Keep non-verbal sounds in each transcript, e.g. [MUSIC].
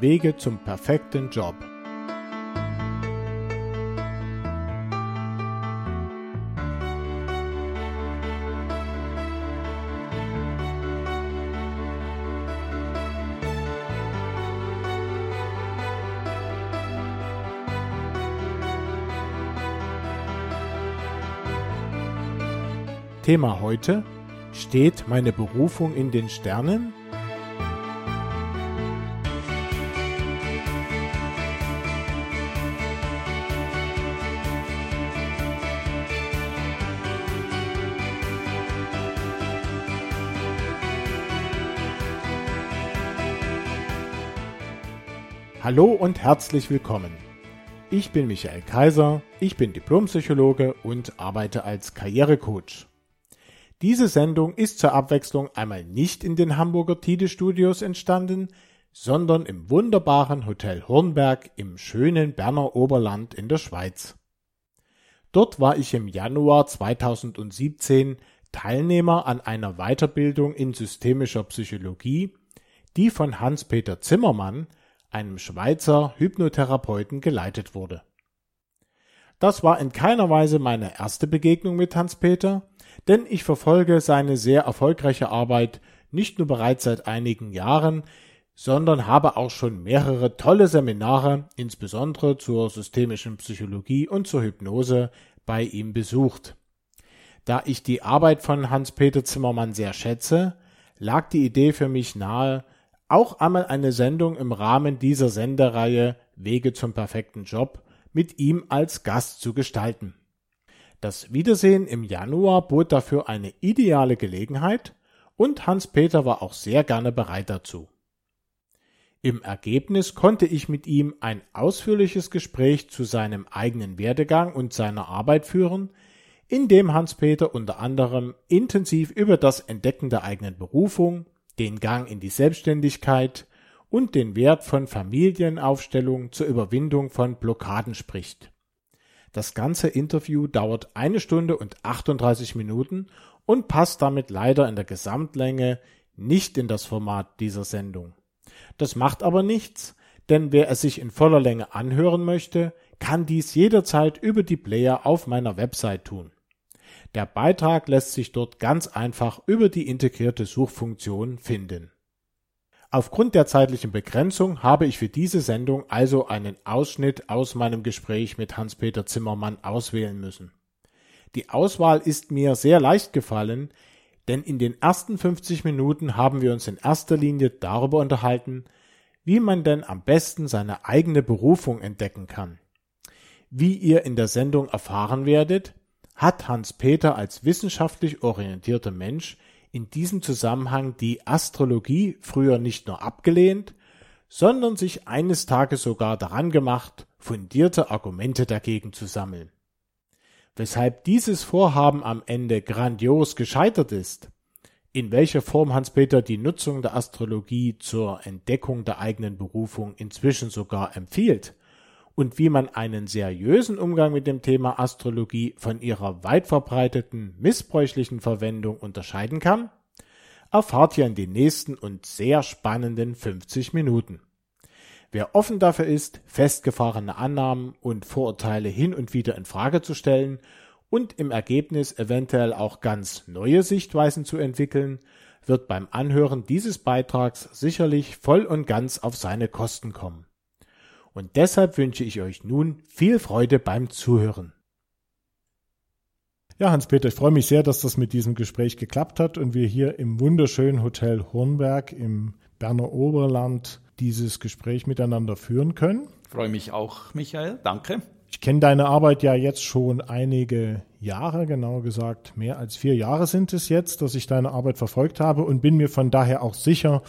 Wege zum perfekten Job. Thema heute Steht meine Berufung in den Sternen? Hallo und herzlich willkommen. Ich bin Michael Kaiser, ich bin Diplompsychologe und arbeite als Karrierecoach. Diese Sendung ist zur Abwechslung einmal nicht in den Hamburger Tide Studios entstanden, sondern im wunderbaren Hotel Hornberg im schönen Berner Oberland in der Schweiz. Dort war ich im Januar 2017 Teilnehmer an einer Weiterbildung in systemischer Psychologie, die von Hans-Peter Zimmermann, einem Schweizer Hypnotherapeuten, geleitet wurde. Das war in keiner Weise meine erste Begegnung mit Hans-Peter, denn ich verfolge seine sehr erfolgreiche Arbeit nicht nur bereits seit einigen Jahren, sondern habe auch schon mehrere tolle Seminare, insbesondere zur systemischen Psychologie und zur Hypnose, bei ihm besucht. Da ich die Arbeit von Hans-Peter Zimmermann sehr schätze, lag die Idee für mich nahe, auch einmal eine Sendung im Rahmen dieser Sendereihe Wege zum perfekten Job mit ihm als Gast zu gestalten. Das Wiedersehen im Januar bot dafür eine ideale Gelegenheit und Hans-Peter war auch sehr gerne bereit dazu. Im Ergebnis konnte ich mit ihm ein ausführliches Gespräch zu seinem eigenen Werdegang und seiner Arbeit führen, in dem Hans-Peter unter anderem intensiv über das Entdecken der eigenen Berufung, den Gang in die Selbstständigkeit und den Wert von Familienaufstellung zur Überwindung von Blockaden spricht. Das ganze Interview dauert eine Stunde und 38 Minuten und passt damit leider in der Gesamtlänge nicht in das Format dieser Sendung. Das macht aber nichts, denn wer es sich in voller Länge anhören möchte, kann dies jederzeit über die Player auf meiner Website tun. Der Beitrag lässt sich dort ganz einfach über die integrierte Suchfunktion finden. Aufgrund der zeitlichen Begrenzung habe ich für diese Sendung also einen Ausschnitt aus meinem Gespräch mit Hans-Peter Zimmermann auswählen müssen. Die Auswahl ist mir sehr leicht gefallen, denn in den ersten 50 Minuten haben wir uns in erster Linie darüber unterhalten, wie man denn am besten seine eigene Berufung entdecken kann. Wie ihr in der Sendung erfahren werdet, hat Hans-Peter als wissenschaftlich orientierter Mensch in diesem Zusammenhang die Astrologie früher nicht nur abgelehnt, sondern sich eines Tages sogar daran gemacht, fundierte Argumente dagegen zu sammeln. Weshalb dieses Vorhaben am Ende grandios gescheitert ist, in welcher Form Hans-Peter die Nutzung der Astrologie zur Entdeckung der eigenen Berufung inzwischen sogar empfiehlt, und wie man einen seriösen Umgang mit dem Thema Astrologie von ihrer weit verbreiteten missbräuchlichen Verwendung unterscheiden kann, erfahrt ihr in den nächsten und sehr spannenden 50 Minuten. Wer offen dafür ist, festgefahrene Annahmen und Vorurteile hin und wieder in Frage zu stellen und im Ergebnis eventuell auch ganz neue Sichtweisen zu entwickeln, wird beim Anhören dieses Beitrags sicherlich voll und ganz auf seine Kosten kommen. Und deshalb wünsche ich euch nun viel Freude beim Zuhören. Ja, Hans-Peter, ich freue mich sehr, dass das mit diesem Gespräch geklappt hat und wir hier im wunderschönen Hotel Hornberg im Berner Oberland dieses Gespräch miteinander führen können. Ich freue mich auch, Michael. Danke. Ich kenne deine Arbeit ja jetzt schon einige Jahre, genauer gesagt mehr als vier Jahre sind es jetzt, dass ich deine Arbeit verfolgt habe und bin mir von daher auch sicher,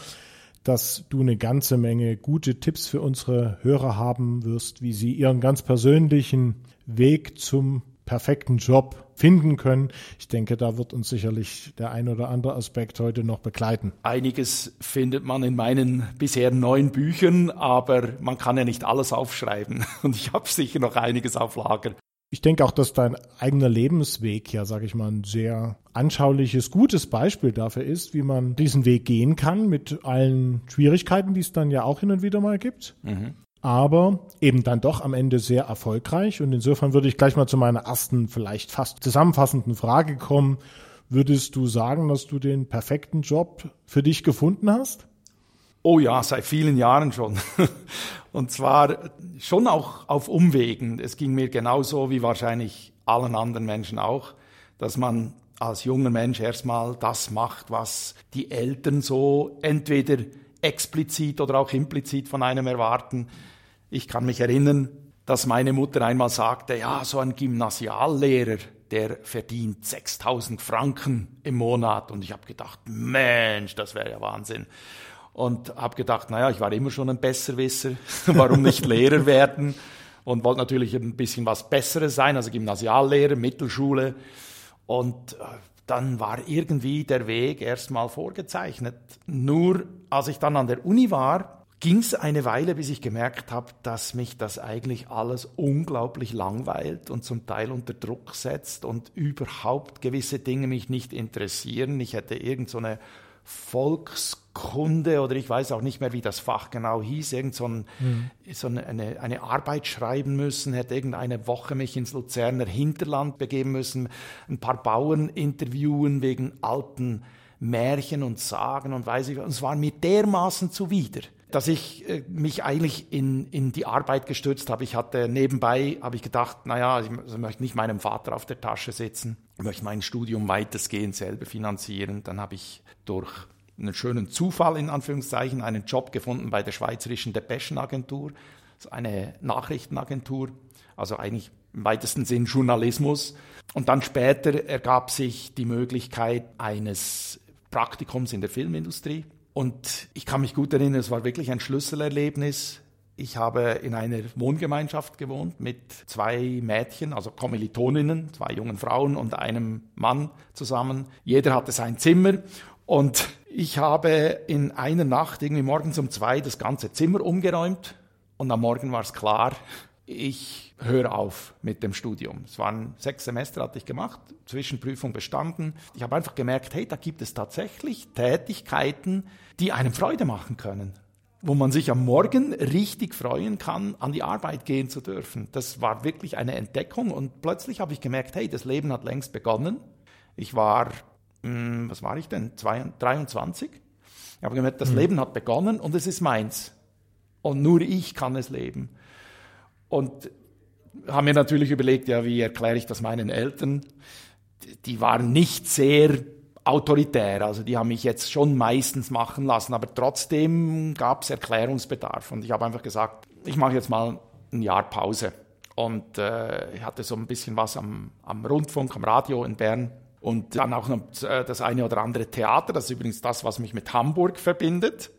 dass du eine ganze Menge gute Tipps für unsere Hörer haben wirst, wie sie ihren ganz persönlichen Weg zum perfekten Job finden können. Ich denke, da wird uns sicherlich der ein oder andere Aspekt heute noch begleiten. Einiges findet man in meinen bisher neun Büchern, aber man kann ja nicht alles aufschreiben [LAUGHS] und ich habe sicher noch einiges auf Lager. Ich denke auch, dass dein eigener Lebensweg ja, sage ich mal, ein sehr anschauliches, gutes Beispiel dafür ist, wie man diesen Weg gehen kann mit allen Schwierigkeiten, die es dann ja auch hin und wieder mal gibt. Mhm. Aber eben dann doch am Ende sehr erfolgreich. Und insofern würde ich gleich mal zu meiner ersten, vielleicht fast zusammenfassenden Frage kommen. Würdest du sagen, dass du den perfekten Job für dich gefunden hast? Oh ja, seit vielen Jahren schon. [LAUGHS] Und zwar schon auch auf Umwegen. Es ging mir genauso wie wahrscheinlich allen anderen Menschen auch, dass man als junger Mensch erstmal das macht, was die Eltern so entweder explizit oder auch implizit von einem erwarten. Ich kann mich erinnern, dass meine Mutter einmal sagte, ja, so ein Gymnasiallehrer, der verdient 6000 Franken im Monat. Und ich habe gedacht, Mensch, das wäre ja Wahnsinn und habe gedacht, naja, ich war immer schon ein Besserwisser, [LAUGHS] warum nicht Lehrer werden? Und wollte natürlich ein bisschen was Besseres sein, also Gymnasiallehrer, Mittelschule. Und äh, dann war irgendwie der Weg erstmal vorgezeichnet. Nur als ich dann an der Uni war, ging es eine Weile, bis ich gemerkt habe, dass mich das eigentlich alles unglaublich langweilt und zum Teil unter Druck setzt und überhaupt gewisse Dinge mich nicht interessieren. Ich hätte irgend so eine Volkskunde oder ich weiß auch nicht mehr, wie das Fach genau hieß, irgend so, ein, mhm. so eine, eine, Arbeit schreiben müssen, hätte irgendeine Woche mich ins Luzerner Hinterland begeben müssen, ein paar Bauern interviewen wegen alten Märchen und Sagen und weiß ich, und es war mir dermaßen zuwider dass ich äh, mich eigentlich in, in die Arbeit gestürzt habe. Ich hatte nebenbei, habe ich gedacht, naja, ich, ich möchte nicht meinem Vater auf der Tasche sitzen, ich möchte mein Studium weitestgehend selber finanzieren. Dann habe ich durch einen schönen Zufall in Anführungszeichen einen Job gefunden bei der Schweizerischen Depeschenagentur, eine Nachrichtenagentur, also eigentlich im weitesten Sinn Journalismus. Und dann später ergab sich die Möglichkeit eines Praktikums in der Filmindustrie. Und ich kann mich gut erinnern, es war wirklich ein Schlüsselerlebnis. Ich habe in einer Wohngemeinschaft gewohnt mit zwei Mädchen, also Kommilitoninnen, zwei jungen Frauen und einem Mann zusammen. Jeder hatte sein Zimmer und ich habe in einer Nacht, irgendwie morgens um zwei, das ganze Zimmer umgeräumt und am Morgen war es klar, ich höre auf mit dem Studium. Es waren sechs Semester, hatte ich gemacht, Zwischenprüfung bestanden. Ich habe einfach gemerkt, hey, da gibt es tatsächlich Tätigkeiten, die einem Freude machen können wo man sich am Morgen richtig freuen kann, an die Arbeit gehen zu dürfen. Das war wirklich eine Entdeckung und plötzlich habe ich gemerkt, hey, das Leben hat längst begonnen. Ich war, mh, hm, was war ich denn, 23? Ich habe gemerkt, das mhm. Leben hat begonnen und es ist meins. Und nur ich kann es leben. Und haben mir natürlich überlegt, ja, wie erkläre ich das meinen Eltern? Die waren nicht sehr autoritär. Also die haben mich jetzt schon meistens machen lassen, aber trotzdem gab es Erklärungsbedarf. Und ich habe einfach gesagt, ich mache jetzt mal ein Jahr Pause. Und äh, ich hatte so ein bisschen was am, am Rundfunk, am Radio in Bern. Und dann auch noch äh, das eine oder andere Theater. Das ist übrigens das, was mich mit Hamburg verbindet.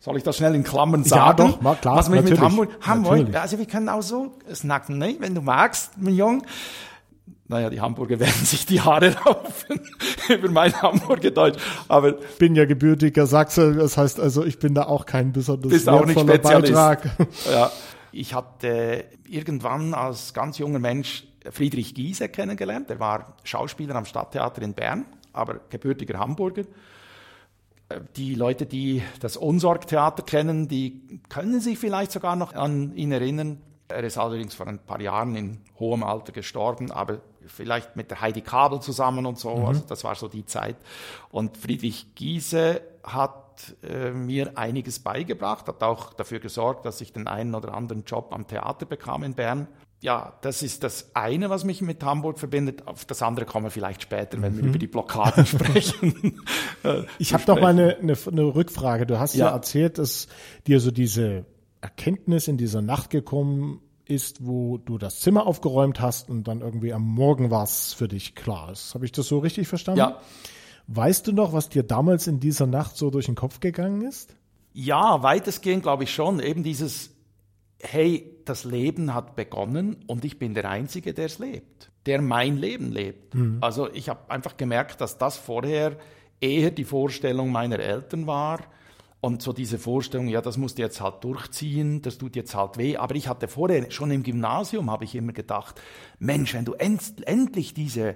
Soll ich das schnell in Klammern sagen? Ja, doch, mal klar. Was mich mit Hamburg, Hamburg, also wir können auch so snacken, ne? wenn du magst, mein Jung naja, die Hamburger [LAUGHS] werden sich die Haare laufen [LAUGHS] über mein Hamburger Deutsch. Aber ich bin ja gebürtiger Sachse, das heißt also, ich bin da auch kein besonders bist auch nicht Spezialist. Beitrag. Ja, ich hatte irgendwann als ganz junger Mensch Friedrich Giese kennengelernt. Er war Schauspieler am Stadttheater in Bern, aber gebürtiger Hamburger. Die Leute, die das Unsorgtheater kennen, die können sich vielleicht sogar noch an ihn erinnern. Er ist allerdings vor ein paar Jahren in hohem Alter gestorben, aber vielleicht mit der Heidi Kabel zusammen und so. Mhm. Also das war so die Zeit. Und Friedrich Giese hat äh, mir einiges beigebracht, hat auch dafür gesorgt, dass ich den einen oder anderen Job am Theater bekam in Bern. Ja, das ist das eine, was mich mit Hamburg verbindet. Auf das andere kommen wir vielleicht später, wenn mhm. wir über die Blockaden [LAUGHS] sprechen. Äh, ich habe doch mal eine, eine, eine, Rückfrage. Du hast ja. ja erzählt, dass dir so diese Erkenntnis in dieser Nacht gekommen ist, wo du das Zimmer aufgeräumt hast und dann irgendwie am Morgen war es für dich klar ist. Habe ich das so richtig verstanden? Ja. Weißt du noch, was dir damals in dieser Nacht so durch den Kopf gegangen ist? Ja, weitestgehend glaube ich schon. Eben dieses, hey, das Leben hat begonnen und ich bin der Einzige, der es lebt, der mein Leben lebt. Mhm. Also ich habe einfach gemerkt, dass das vorher eher die Vorstellung meiner Eltern war Und so diese Vorstellung, ja, das musst du jetzt halt durchziehen, das tut jetzt halt weh. Aber ich hatte vorher, schon im Gymnasium, habe ich immer gedacht, Mensch, wenn du end, endlich diese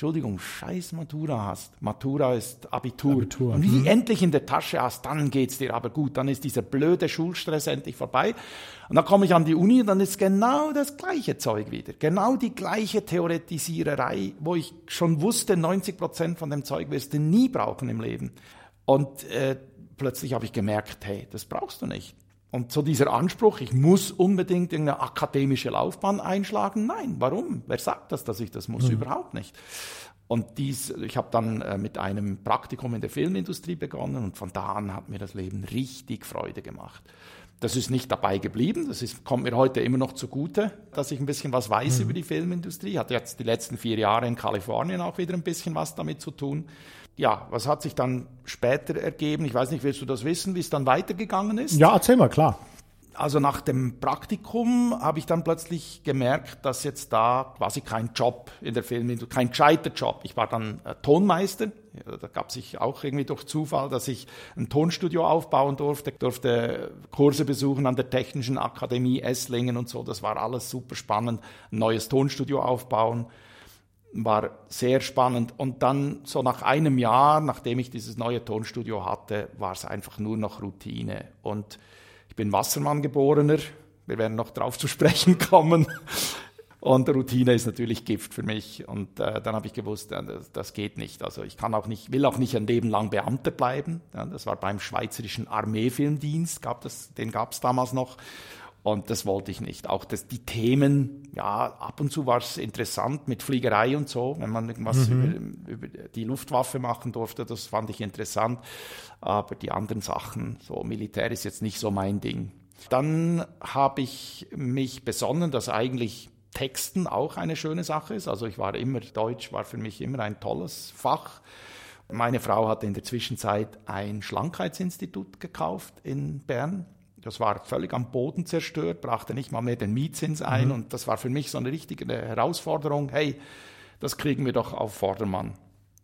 Entschuldigung, scheiß Matura hast. Matura ist Abitur. Abitur. Und wie mhm. endlich in der Tasche hast, dann geht's dir aber gut. Dann ist dieser blöde Schulstress endlich vorbei. Und dann komme ich an die Uni und dann ist genau das gleiche Zeug wieder. Genau die gleiche Theoretisiererei, wo ich schon wusste, 90 Prozent von dem Zeug wirst du nie brauchen im Leben. Und äh, plötzlich habe ich gemerkt, hey, das brauchst du nicht. Und so dieser Anspruch, ich muss unbedingt eine akademische Laufbahn einschlagen, nein, warum? Wer sagt das, dass ich das muss? Mhm. Überhaupt nicht. Und dies, ich habe dann äh, mit einem Praktikum in der Filmindustrie begonnen und von da an hat mir das Leben richtig Freude gemacht. Das ist nicht dabei geblieben, das ist, kommt mir heute immer noch zugute, dass ich ein bisschen was weiß mhm. über die Filmindustrie. Hatte jetzt die letzten vier Jahre in Kalifornien auch wieder ein bisschen was damit zu tun ja, was hat sich dann später ergeben? Ich weiß nicht, willst du das wissen, wie es dann weitergegangen ist? Ja, erzähl mal, klar. Also nach dem Praktikum habe ich dann plötzlich gemerkt, dass jetzt da quasi kein Job in der Filmindustrie, kein gescheiter Job. Ich war dann äh, Tonmeister. Da gab sich auch irgendwie durch Zufall, dass ich ein Tonstudio aufbauen durfte, durfte Kurse besuchen an der Technischen Akademie Esslingen und so. Das war alles super spannend. Ein neues Tonstudio aufbauen war sehr spannend. Und dann so nach einem Jahr, nachdem ich dieses neue Tonstudio hatte, war es einfach nur noch Routine. Und ich bin Wassermann geborener. Wir werden noch drauf zu sprechen kommen. Und Routine ist natürlich Gift für mich. Und äh, dann habe ich gewusst, äh, das, das, geht nicht. Also ich kann auch nicht, will auch nicht ein Leben lang Beamter bleiben. Ja, das war beim Schweizerischen Armeefilmdienst, gab das, den gab es damals noch. Und das wollte ich nicht. Auch das, die Themen, ja, ab und zu war es interessant mit Fliegerei und so, wenn man irgendwas mhm. über, über, die Luftwaffe machen durfte, das fand ich interessant. Aber die anderen Sachen, so Militär ist jetzt nicht so mein Ding. Dann habe ich mich besonnen, dass eigentlich Texten auch eine schöne Sache ist. Also ich war immer, Deutsch war für mich immer ein tolles Fach. Meine Frau hatte in der Zwischenzeit ein Schlankheitsinstitut gekauft in Bern das war völlig am Boden zerstört, brachte nicht mal mehr den Mietzins ein mhm. und das war für mich so eine richtige Herausforderung. Hey, das kriegen wir doch auf Vordermann.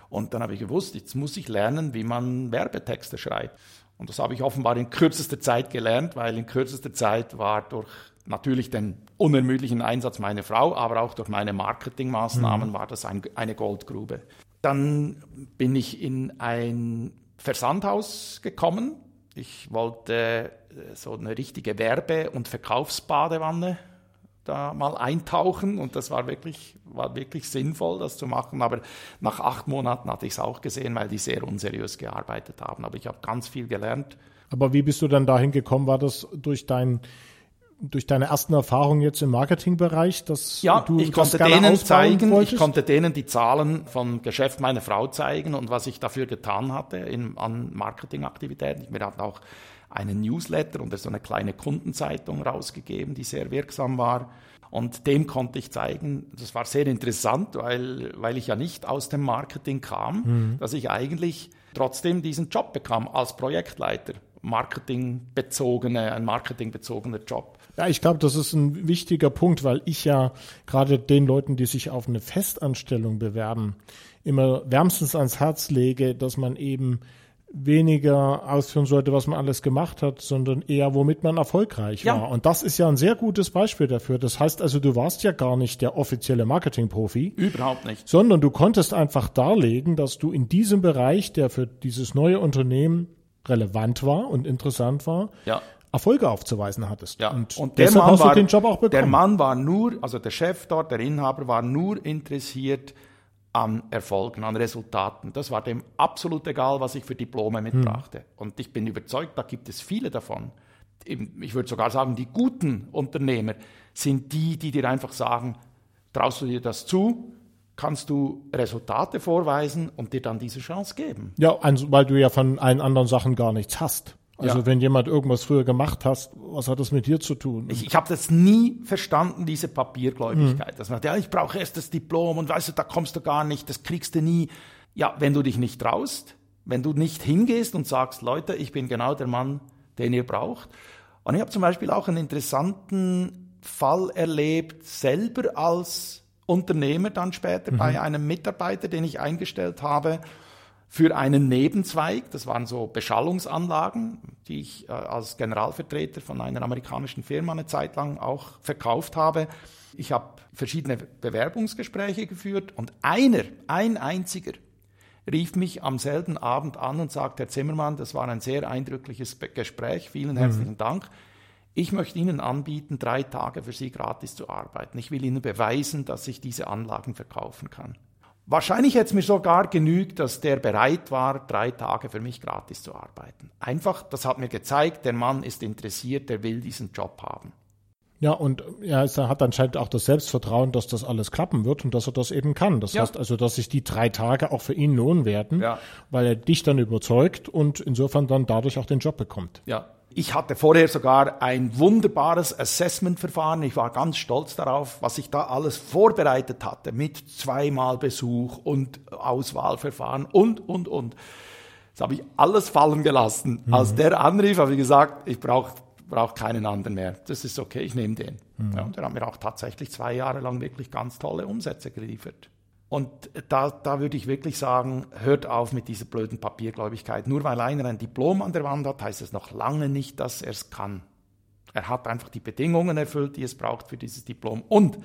Und dann habe ich gewusst, jetzt muss ich lernen, wie man Werbetexte schreibt. Und das habe ich offenbar in kürzester Zeit gelernt, weil in kürzester Zeit war durch natürlich den unermüdlichen Einsatz meiner Frau, aber auch durch meine Marketingmaßnahmen mhm. war das ein, eine Goldgrube. Dann bin ich in ein Versandhaus gekommen. Ich wollte so eine richtige Werbe- und Verkaufsbadewanne da mal eintauchen und das war wirklich, war wirklich sinnvoll, das zu machen. Aber nach acht Monaten hatte ich es auch gesehen, weil die sehr unseriös gearbeitet haben. Aber ich habe ganz viel gelernt. Aber wie bist du dann dahin gekommen? War das durch dein durch deine ersten Erfahrungen jetzt im Marketingbereich, dass ja, du ich konnte denen zeigen, wolltest? ich konnte denen die Zahlen vom Geschäft meiner Frau zeigen und was ich dafür getan hatte in, an Marketingaktivitäten. Wir hatten auch einen Newsletter und so eine kleine Kundenzeitung rausgegeben, die sehr wirksam war. Und dem konnte ich zeigen, das war sehr interessant, weil, weil ich ja nicht aus dem Marketing kam, mhm. dass ich eigentlich trotzdem diesen Job bekam als Projektleiter. Marketingbezogene, ein marketingbezogener Job. Ja, ich glaube, das ist ein wichtiger Punkt, weil ich ja gerade den Leuten, die sich auf eine Festanstellung bewerben, immer wärmstens ans Herz lege, dass man eben weniger ausführen sollte, was man alles gemacht hat, sondern eher, womit man erfolgreich ja. war. Und das ist ja ein sehr gutes Beispiel dafür. Das heißt also, du warst ja gar nicht der offizielle Marketingprofi. Überhaupt nicht. Sondern du konntest einfach darlegen, dass du in diesem Bereich, der für dieses neue Unternehmen relevant war und interessant war, ja. Erfolge aufzuweisen hattest. Ja. Und, und der Mann war, den Job auch bekommen. Der Mann war nur, also der Chef dort, der Inhaber war nur interessiert, an Erfolgen, an Resultaten. Das war dem absolut egal, was ich für Diplome mitbrachte. Hm. Und ich bin überzeugt, da gibt es viele davon. Ich würde sogar sagen, die guten Unternehmer sind die, die dir einfach sagen, traust du dir das zu, kannst du Resultate vorweisen und dir dann diese Chance geben. Ja, also, weil du ja von allen anderen Sachen gar nichts hast. Also ja. wenn jemand irgendwas früher gemacht hast, was hat das mit dir zu tun? Ich, ich habe das nie verstanden, diese Papiergläubigkeit. Mhm. Dass man, ja, ich brauche erst das Diplom und weißt du, da kommst du gar nicht, das kriegst du nie. Ja, wenn du dich nicht traust, wenn du nicht hingehst und sagst, Leute, ich bin genau der Mann, den ihr braucht. Und ich habe zum Beispiel auch einen interessanten Fall erlebt, selber als Unternehmer dann später mhm. bei einem Mitarbeiter, den ich eingestellt habe für einen Nebenzweig. Das waren so Beschallungsanlagen, die ich äh, als Generalvertreter von einer amerikanischen Firma eine Zeit lang auch verkauft habe. Ich habe verschiedene Bewerbungsgespräche geführt und einer, ein einziger, rief mich am selben Abend an und sagte, Herr Zimmermann, das war ein sehr eindrückliches Gespräch, vielen herzlichen mhm. Dank. Ich möchte Ihnen anbieten, drei Tage für Sie gratis zu arbeiten. Ich will Ihnen beweisen, dass ich diese Anlagen verkaufen kann. Wahrscheinlich hätte es mir sogar genügt, dass der bereit war, drei Tage für mich gratis zu arbeiten. Einfach, das hat mir gezeigt, der Mann ist interessiert, der will diesen Job haben. Ja, und er hat anscheinend auch das Selbstvertrauen, dass das alles klappen wird und dass er das eben kann. Das ja. heißt also, dass sich die drei Tage auch für ihn lohnen werden, ja. weil er dich dann überzeugt und insofern dann dadurch auch den Job bekommt. Ja. Ich hatte vorher sogar ein wunderbares Assessment-Verfahren. Ich war ganz stolz darauf, was ich da alles vorbereitet hatte mit zweimal Besuch und Auswahlverfahren und, und, und. Das habe ich alles fallen gelassen. Mhm. Als der anrief, habe ich gesagt, ich brauche brauche keinen anderen mehr. Das ist okay, ich nehme den. Mhm. Ja, der hat mir auch tatsächlich zwei Jahre lang wirklich ganz tolle Umsätze geliefert. Und da, da würde ich wirklich sagen, hört auf mit dieser blöden Papiergläubigkeit. Nur weil einer ein Diplom an der Wand hat, heißt es noch lange nicht, dass er es kann. Er hat einfach die Bedingungen erfüllt, die es braucht für dieses Diplom. Und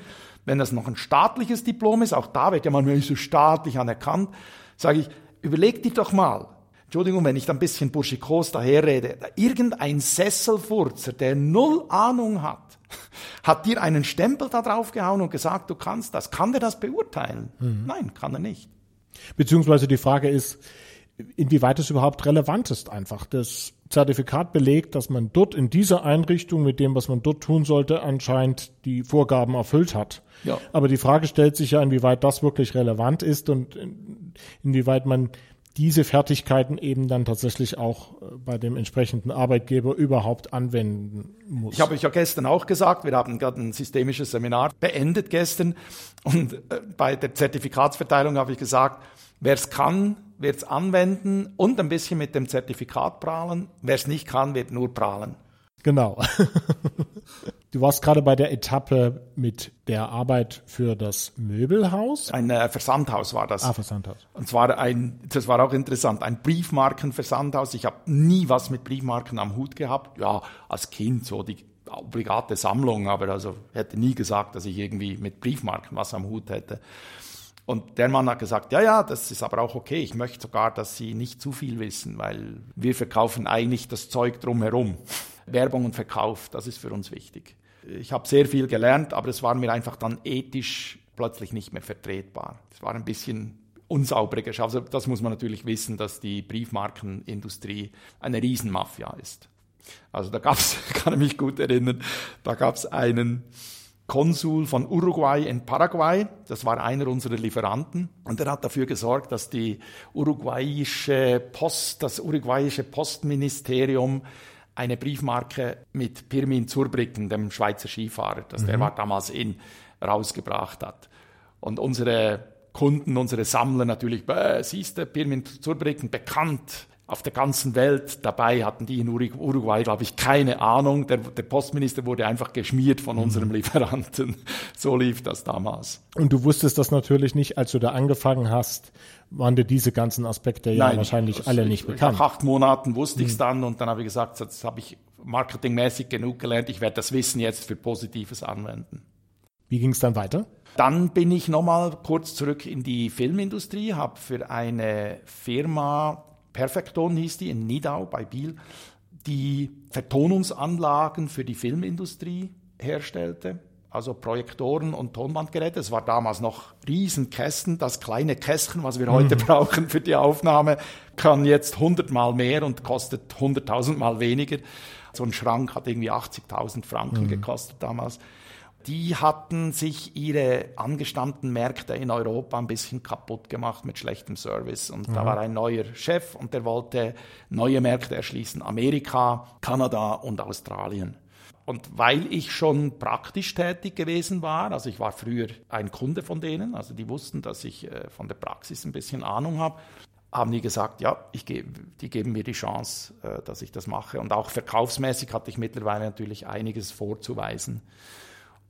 wenn das noch ein staatliches Diplom ist, auch da wird ja manchmal so staatlich anerkannt, sage ich, überleg dir doch mal, Entschuldigung, wenn ich da ein bisschen burschikos daherrede, irgendein Sesselfurzer, der null Ahnung hat, [LAUGHS] hat dir einen Stempel da drauf gehauen und gesagt, du kannst das. Kann der das beurteilen? Mhm. Nein, kann er nicht. Beziehungsweise die Frage ist, inwieweit es überhaupt relevant ist einfach. Das Zertifikat belegt, dass man dort in dieser Einrichtung mit dem, was man dort tun sollte, anscheinend die Vorgaben erfüllt hat. Ja. Aber die Frage stellt sich ja, inwieweit das wirklich relevant ist und inwieweit man diese Fertigkeiten eben dann tatsächlich auch äh, bei dem entsprechenden Arbeitgeber überhaupt anwenden muss. Ich habe euch ja gestern auch gesagt, wir haben gerade ein systemisches Seminar beendet gestern und äh, bei der Zertifikatsverteilung habe ich gesagt, wer es kann, wird es anwenden und ein bisschen mit dem Zertifikat prahlen. Wer es nicht kann, wird nur prahlen. Genau. [LAUGHS] Du warst gerade bei der Etappe mit der Arbeit für das Möbelhaus. Ein äh, Versandhaus war das. Ah, Versandhaus. Und zwar ein, das war auch interessant, ein Briefmarkenversandhaus. Ich habe nie was mit Briefmarken am Hut gehabt. Ja, als Kind so die obligate Sammlung, aber also hätte nie gesagt, dass ich irgendwie mit Briefmarken was am Hut hätte. Und der Mann hat gesagt, ja, ja, das ist aber auch okay. Ich möchte sogar, dass Sie nicht zu viel wissen, weil wir verkaufen eigentlich das Zeug drumherum. Werbung und Verkauf, das ist für uns wichtig. Ich habe sehr viel gelernt, aber es war mir einfach dann ethisch plötzlich nicht mehr vertretbar. Es war ein bisschen unsauberer Geschäft. Also das muss man natürlich wissen, dass die Briefmarkenindustrie eine Riesenmafia ist. Also da gab es, [LAUGHS] kann ich mich gut erinnern, da gab es einen Konsul von Uruguay in Paraguay, das war einer unserer Lieferanten, und er hat dafür gesorgt, dass die uruguayische Post, das uruguayische Postministerium eine Briefmarke mit Pirmin Zurbriggen, dem Schweizer Skifahrer, das mhm. der war damals in, rausgebracht hat. Und unsere Kunden, unsere Sammler natürlich, siehst du, Pirmin Zurbriggen, bekannt auf der ganzen Welt. Dabei hatten die in Uruguay, glaube ich, keine Ahnung. Der, der Postminister wurde einfach geschmiert von mhm. unserem Lieferanten. [LAUGHS] So lief das damals. Und du wusstest das natürlich nicht, als du da angefangen hast, waren dir diese ganzen Aspekte ja Nein, wahrscheinlich alle nicht bekannt. Nach acht Monaten wusste ich es mhm. dann und dann habe ich gesagt, jetzt habe ich marketingmäßig genug gelernt, ich werde das Wissen jetzt für Positives anwenden. Wie ging es dann weiter? Dann bin ich nochmal kurz zurück in die Filmindustrie, habe für eine Firma Perfekton hieß die in Nidau bei Biel, die Vertonungsanlagen für die Filmindustrie herstellte, also Projektoren und Tonbandgeräte. Es war damals noch Riesenkästen. Das kleine Kästchen, was wir mhm. heute brauchen für die Aufnahme, kann jetzt hundertmal mehr und kostet hunderttausendmal weniger. So ein Schrank hat irgendwie 80.000 Franken mhm. gekostet damals die hatten sich ihre angestammten Märkte in Europa ein bisschen kaputt gemacht mit schlechtem Service. Und mhm. da war ein neuer Chef und der wollte neue Märkte erschließen, Amerika, Kanada und Australien. Und weil ich schon praktisch tätig gewesen war, also ich war früher ein Kunde von denen, also die wussten, dass ich äh, von der Praxis ein bisschen Ahnung habe, haben die gesagt, ja, ich gebe, die geben mir die Chance, äh, dass ich das mache. Und auch verkaufsmäßig hatte ich mittlerweile natürlich einiges vorzuweisen.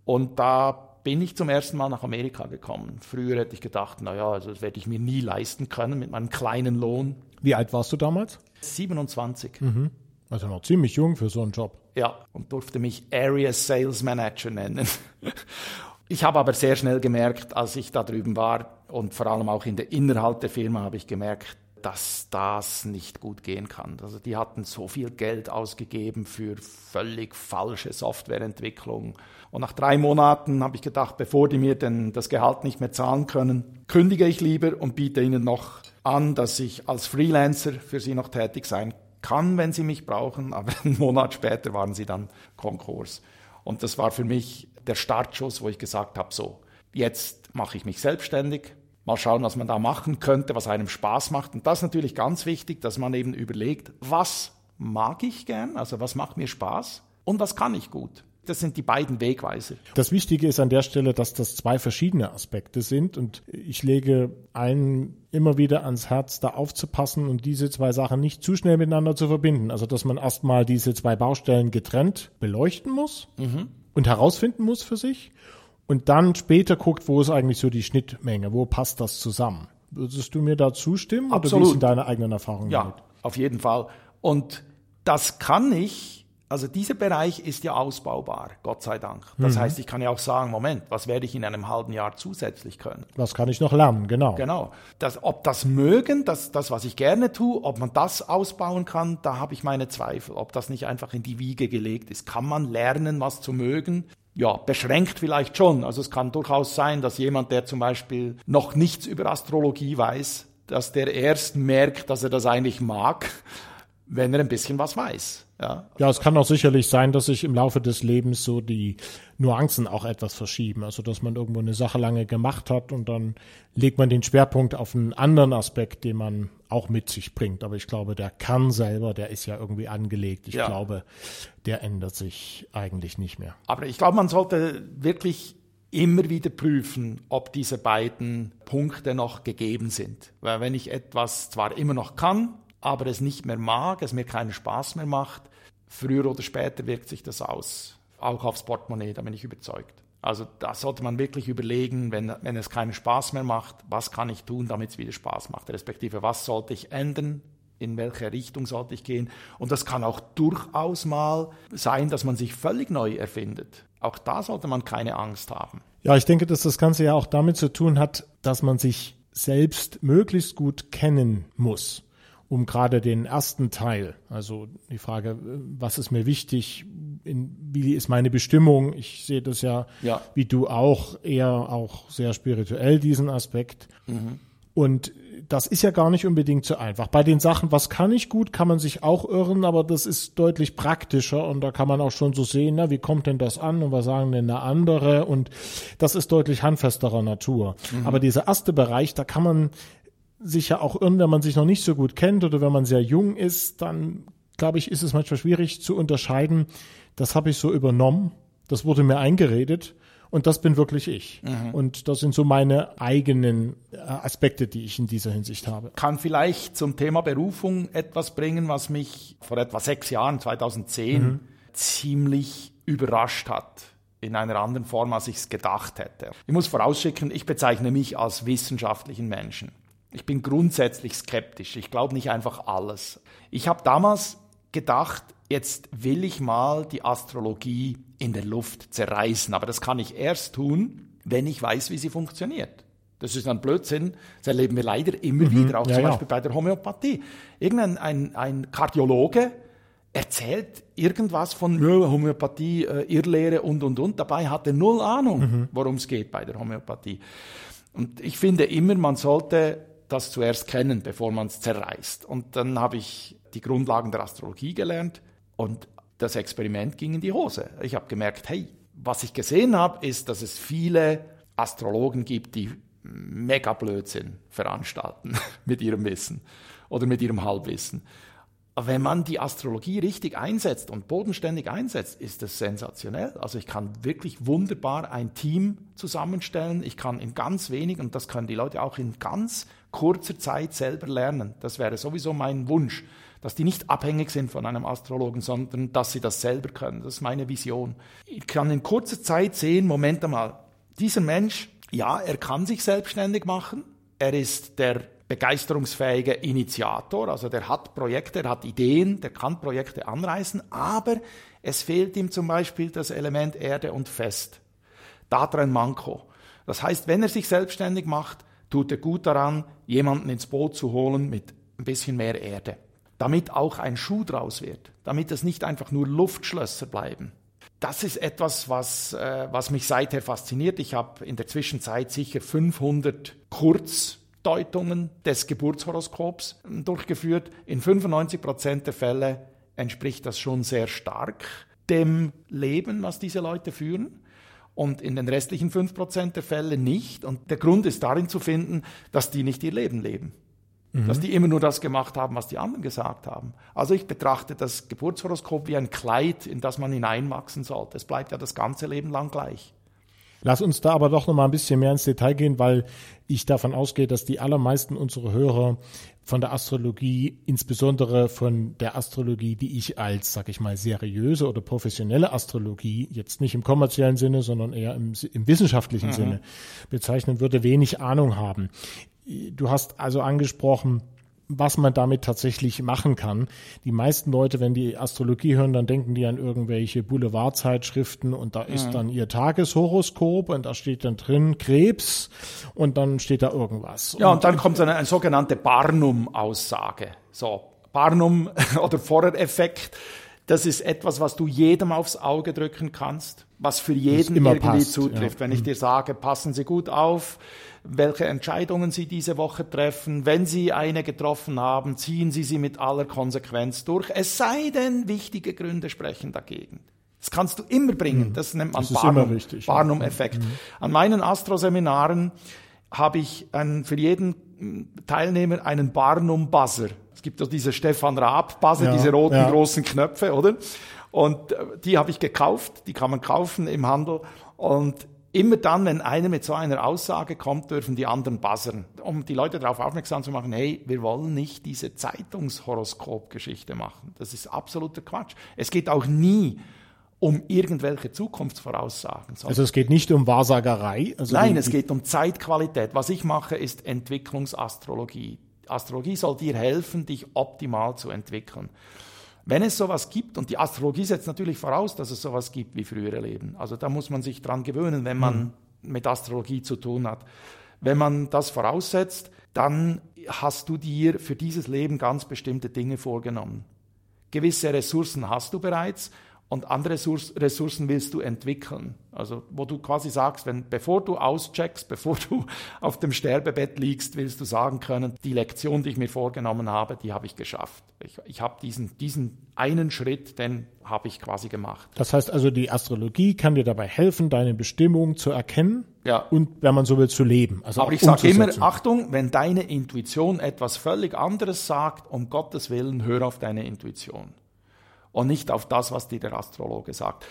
Und da bin ich zum ersten Mal nach Amerika gekommen. Früher hätte ich gedacht, naja, also das werde ich mir nie leisten können mit meinem kleinen Lohn. Wie alt warst du damals? 27. Mhm. Also noch ziemlich jung für so einen Job. Ja, und durfte mich Area Sales Manager nennen. [LAUGHS] Ich habe aber sehr schnell gemerkt, als ich da drüben war und vor allem auch in der, innerhalb der Firma habe ich gemerkt, dass das nicht gut gehen kann. Also die hatten so viel Geld ausgegeben für völlig falsche Softwareentwicklung. Und nach drei Monaten habe ich gedacht, bevor die mir denn das Gehalt nicht mehr zahlen können, kündige ich lieber und biete ihnen noch an, dass ich als Freelancer für sie noch tätig sein kann, wenn sie mich brauchen. [LAUGHS] Aber einen Monat später waren sie dann Konkurs. Und das war für mich der Startschuss, wo ich gesagt habe, so, jetzt mache ich mich selbstständig, mal schauen, was man da machen könnte, was einem Spaß macht. Und das ist natürlich ganz wichtig, dass man eben überlegt, was mag ich gern, also was macht mir Spaß und was kann ich gut. Das sind die beiden Wegweiser. Das Wichtige ist an der Stelle, dass das zwei verschiedene Aspekte sind und ich lege allen immer wieder ans Herz, da aufzupassen und diese zwei Sachen nicht zu schnell miteinander zu verbinden. Also, dass man erstmal diese zwei Baustellen getrennt beleuchten muss mhm. und herausfinden muss für sich und dann später guckt, wo ist eigentlich so die Schnittmenge, wo passt das zusammen. Würdest du mir da zustimmen Absolut. oder wie sind deine eigenen Erfahrungen ja, damit? auf jeden Fall. Und das kann ich also dieser Bereich ist ja ausbaubar, Gott sei Dank. Das mhm. heißt, ich kann ja auch sagen, Moment, was werde ich in einem halben Jahr zusätzlich können? Was kann ich noch lernen, genau. Genau. Das, ob das mögen, das, das, was ich gerne tue, ob man das ausbauen kann, da habe ich meine Zweifel. Ob das nicht einfach in die Wiege gelegt ist. Kann man lernen, was zu mögen? Ja, beschränkt vielleicht schon. Also es kann durchaus sein, dass jemand, der zum Beispiel noch nichts über Astrologie weiß, dass der erst merkt, dass er das eigentlich mag, [LAUGHS] wenn er ein bisschen was weiß. Ja. ja, es kann auch sicherlich sein, dass sich im Laufe des Lebens so die Nuancen auch etwas verschieben. Also, dass man irgendwo eine Sache lange gemacht hat und dann legt man den Schwerpunkt auf einen anderen Aspekt, den man auch mit sich bringt. Aber ich glaube, der Kern selber, der ist ja irgendwie angelegt. Ich ja. glaube, der ändert sich eigentlich nicht mehr. Aber ich glaube, man sollte wirklich immer wieder prüfen, ob diese beiden Punkte noch gegeben sind. Weil wenn ich etwas zwar immer noch kann, aber es nicht mehr mag, es mir keinen Spaß mehr macht, früher oder später wirkt sich das aus. Auch aufs Portemonnaie, da bin ich überzeugt. Also da sollte man wirklich überlegen, wenn, wenn es keinen Spaß mehr macht, was kann ich tun, damit es wieder Spaß macht, respektive was sollte ich ändern, in welche Richtung sollte ich gehen. Und das kann auch durchaus mal sein, dass man sich völlig neu erfindet. Auch da sollte man keine Angst haben. Ja, ich denke, dass das Ganze ja auch damit zu tun hat, dass man sich selbst möglichst gut kennen muss um gerade den ersten Teil, also die Frage, was ist mir wichtig, in, wie ist meine Bestimmung? Ich sehe das ja, ja, wie du auch, eher auch sehr spirituell, diesen Aspekt. Mhm. Und das ist ja gar nicht unbedingt so einfach. Bei den Sachen, was kann ich gut, kann man sich auch irren, aber das ist deutlich praktischer und da kann man auch schon so sehen, na, wie kommt denn das an und was sagen denn da andere und das ist deutlich handfesterer Natur. Mhm. Aber dieser erste Bereich, da kann man sich ja auch irren, wenn man sich noch nicht so gut kennt oder wenn man sehr jung ist, dann glaube ich, ist es manchmal schwierig zu unterscheiden, das habe ich so übernommen, das wurde mir eingeredet und das bin wirklich ich. Mhm. Und das sind so meine eigenen äh, Aspekte, die ich in dieser Hinsicht habe. Kann vielleicht zum Thema Berufung etwas bringen, was mich vor etwa sechs Jahren, 2010, mhm. ziemlich überrascht hat in einer anderen Form, als ich es gedacht hätte. Ich muss vorausschicken, ich bezeichne mich als wissenschaftlichen Menschen. Ich bin grundsätzlich skeptisch. Ich glaube nicht einfach alles. Ich habe damals gedacht, jetzt will ich mal die Astrologie in der Luft zerreißen. Aber das kann ich erst tun, wenn ich weiß, wie sie funktioniert. Das ist ein Blödsinn. Das erleben wir leider immer mhm, wieder, auch ja, zum Beispiel ja. bei der Homöopathie. Irgendein ein, ein Kardiologe erzählt irgendwas von Homöopathie, äh, Irrlehre und, und, und. Dabei hat er null Ahnung, mhm. worum es geht bei der Homöopathie. Und ich finde immer, man sollte das zuerst kennen, bevor man es zerreißt. Und dann habe ich die Grundlagen der Astrologie gelernt und das Experiment ging in die Hose. Ich habe gemerkt, hey, was ich gesehen habe, ist, dass es viele Astrologen gibt, die mega Blödsinn veranstalten [LAUGHS] mit ihrem Wissen oder mit ihrem Halbwissen wenn man die Astrologie richtig einsetzt und bodenständig einsetzt, ist das sensationell. Also ich kann wirklich wunderbar ein Team zusammenstellen. Ich kann in ganz wenig, und das können die Leute auch in ganz kurzer Zeit selber lernen. Das wäre sowieso mein Wunsch, dass die nicht abhängig sind von einem Astrologen, sondern dass sie das selber können. Das ist meine Vision. Ich kann in kurzer Zeit sehen, Moment einmal, dieser Mensch, ja, er kann sich selbstständig machen. Er ist der begeisterungsfähige Initiator, also der hat Projekte, der hat Ideen, der kann Projekte anreißen, aber es fehlt ihm zum Beispiel das Element Erde und Fest. Da drin Manko. Das heißt, wenn er sich selbstständig macht, tut er gut daran, jemanden ins Boot zu holen mit ein bisschen mehr Erde. Damit auch ein Schuh draus wird. Damit es nicht einfach nur Luftschlösser bleiben. Das ist etwas, was, äh, was mich seither fasziniert. Ich habe in der Zwischenzeit sicher 500 Kurzdeutungen des Geburtshoroskops durchgeführt. In 95 Prozent der Fälle entspricht das schon sehr stark dem Leben, was diese Leute führen und in den restlichen 5% der Fälle nicht. Und der Grund ist darin zu finden, dass die nicht ihr Leben leben. Mhm. Dass die immer nur das gemacht haben, was die anderen gesagt haben. Also ich betrachte das Geburtshoroskop wie ein Kleid, in das man hineinwachsen sollte. Es bleibt ja das ganze Leben lang gleich. Lass uns da aber doch noch mal ein bisschen mehr ins Detail gehen, weil ich davon ausgehe, dass die allermeisten unserer Hörer von der Astrologie, insbesondere von der Astrologie, die ich als, sag ich mal, seriöse oder professionelle Astrologie, jetzt nicht im kommerziellen Sinne, sondern eher im, im wissenschaftlichen mhm. Sinne bezeichnen würde, wenig Ahnung haben. Du hast also angesprochen, was man damit tatsächlich machen kann. Die meisten Leute, wenn die Astrologie hören, dann denken die an irgendwelche Boulevardzeitschriften und da ist mhm. dann ihr Tageshoroskop und da steht dann drin Krebs und dann steht da irgendwas. Ja, und, und dann kommt so eine, eine sogenannte Barnum-Aussage. So, Barnum [LAUGHS] oder Forer-Effekt. Das ist etwas, was du jedem aufs Auge drücken kannst, was für jeden irgendwie passt, zutrifft. Ja. Wenn ich mhm. dir sage, passen Sie gut auf, welche Entscheidungen Sie diese Woche treffen. Wenn Sie eine getroffen haben, ziehen Sie sie mit aller Konsequenz durch. Es sei denn, wichtige Gründe sprechen dagegen. Das kannst du immer bringen. Mhm. Das nennt man Barnum-Effekt. Barnum mhm. An meinen Astro-Seminaren habe ich einen, für jeden Teilnehmer einen Barnum-Buzzer. Es gibt doch diese Stefan Raab-Buzzer, ja, diese roten ja. großen Knöpfe, oder? Und äh, die habe ich gekauft, die kann man kaufen im Handel. Und Immer dann, wenn einer mit so einer Aussage kommt, dürfen die anderen buzzern, um die Leute darauf aufmerksam zu machen, hey, wir wollen nicht diese Zeitungshoroskop-Geschichte machen. Das ist absoluter Quatsch. Es geht auch nie um irgendwelche Zukunftsvoraussagen. Also es geht nicht um Wahrsagerei? Also Nein, es geht um Zeitqualität. Was ich mache, ist Entwicklungsastrologie. Astrologie soll dir helfen, dich optimal zu entwickeln. Wenn es sowas gibt, und die Astrologie setzt natürlich voraus, dass es sowas gibt wie frühere Leben. Also da muss man sich dran gewöhnen, wenn man mhm. mit Astrologie zu tun hat. Wenn man das voraussetzt, dann hast du dir für dieses Leben ganz bestimmte Dinge vorgenommen. Gewisse Ressourcen hast du bereits und andere Ressourcen willst du entwickeln. Also wo du quasi sagst, wenn bevor du auscheckst, [LAUGHS] bevor du auf dem Sterbebett liegst, willst du sagen können, die Lektion, die ich mir vorgenommen habe, die habe ich geschafft. Ich, ich habe diesen, diesen einen Schritt, den habe ich quasi gemacht. Das heißt also, die Astrologie kann dir dabei helfen, deine Bestimmung zu erkennen ja. und, wenn man so will, zu leben. Also Aber ich sage immer, Achtung, wenn deine Intuition etwas völlig anderes sagt, um Gottes Willen, hör auf deine Intuition und nicht auf das, was dir der Astrologe sagt.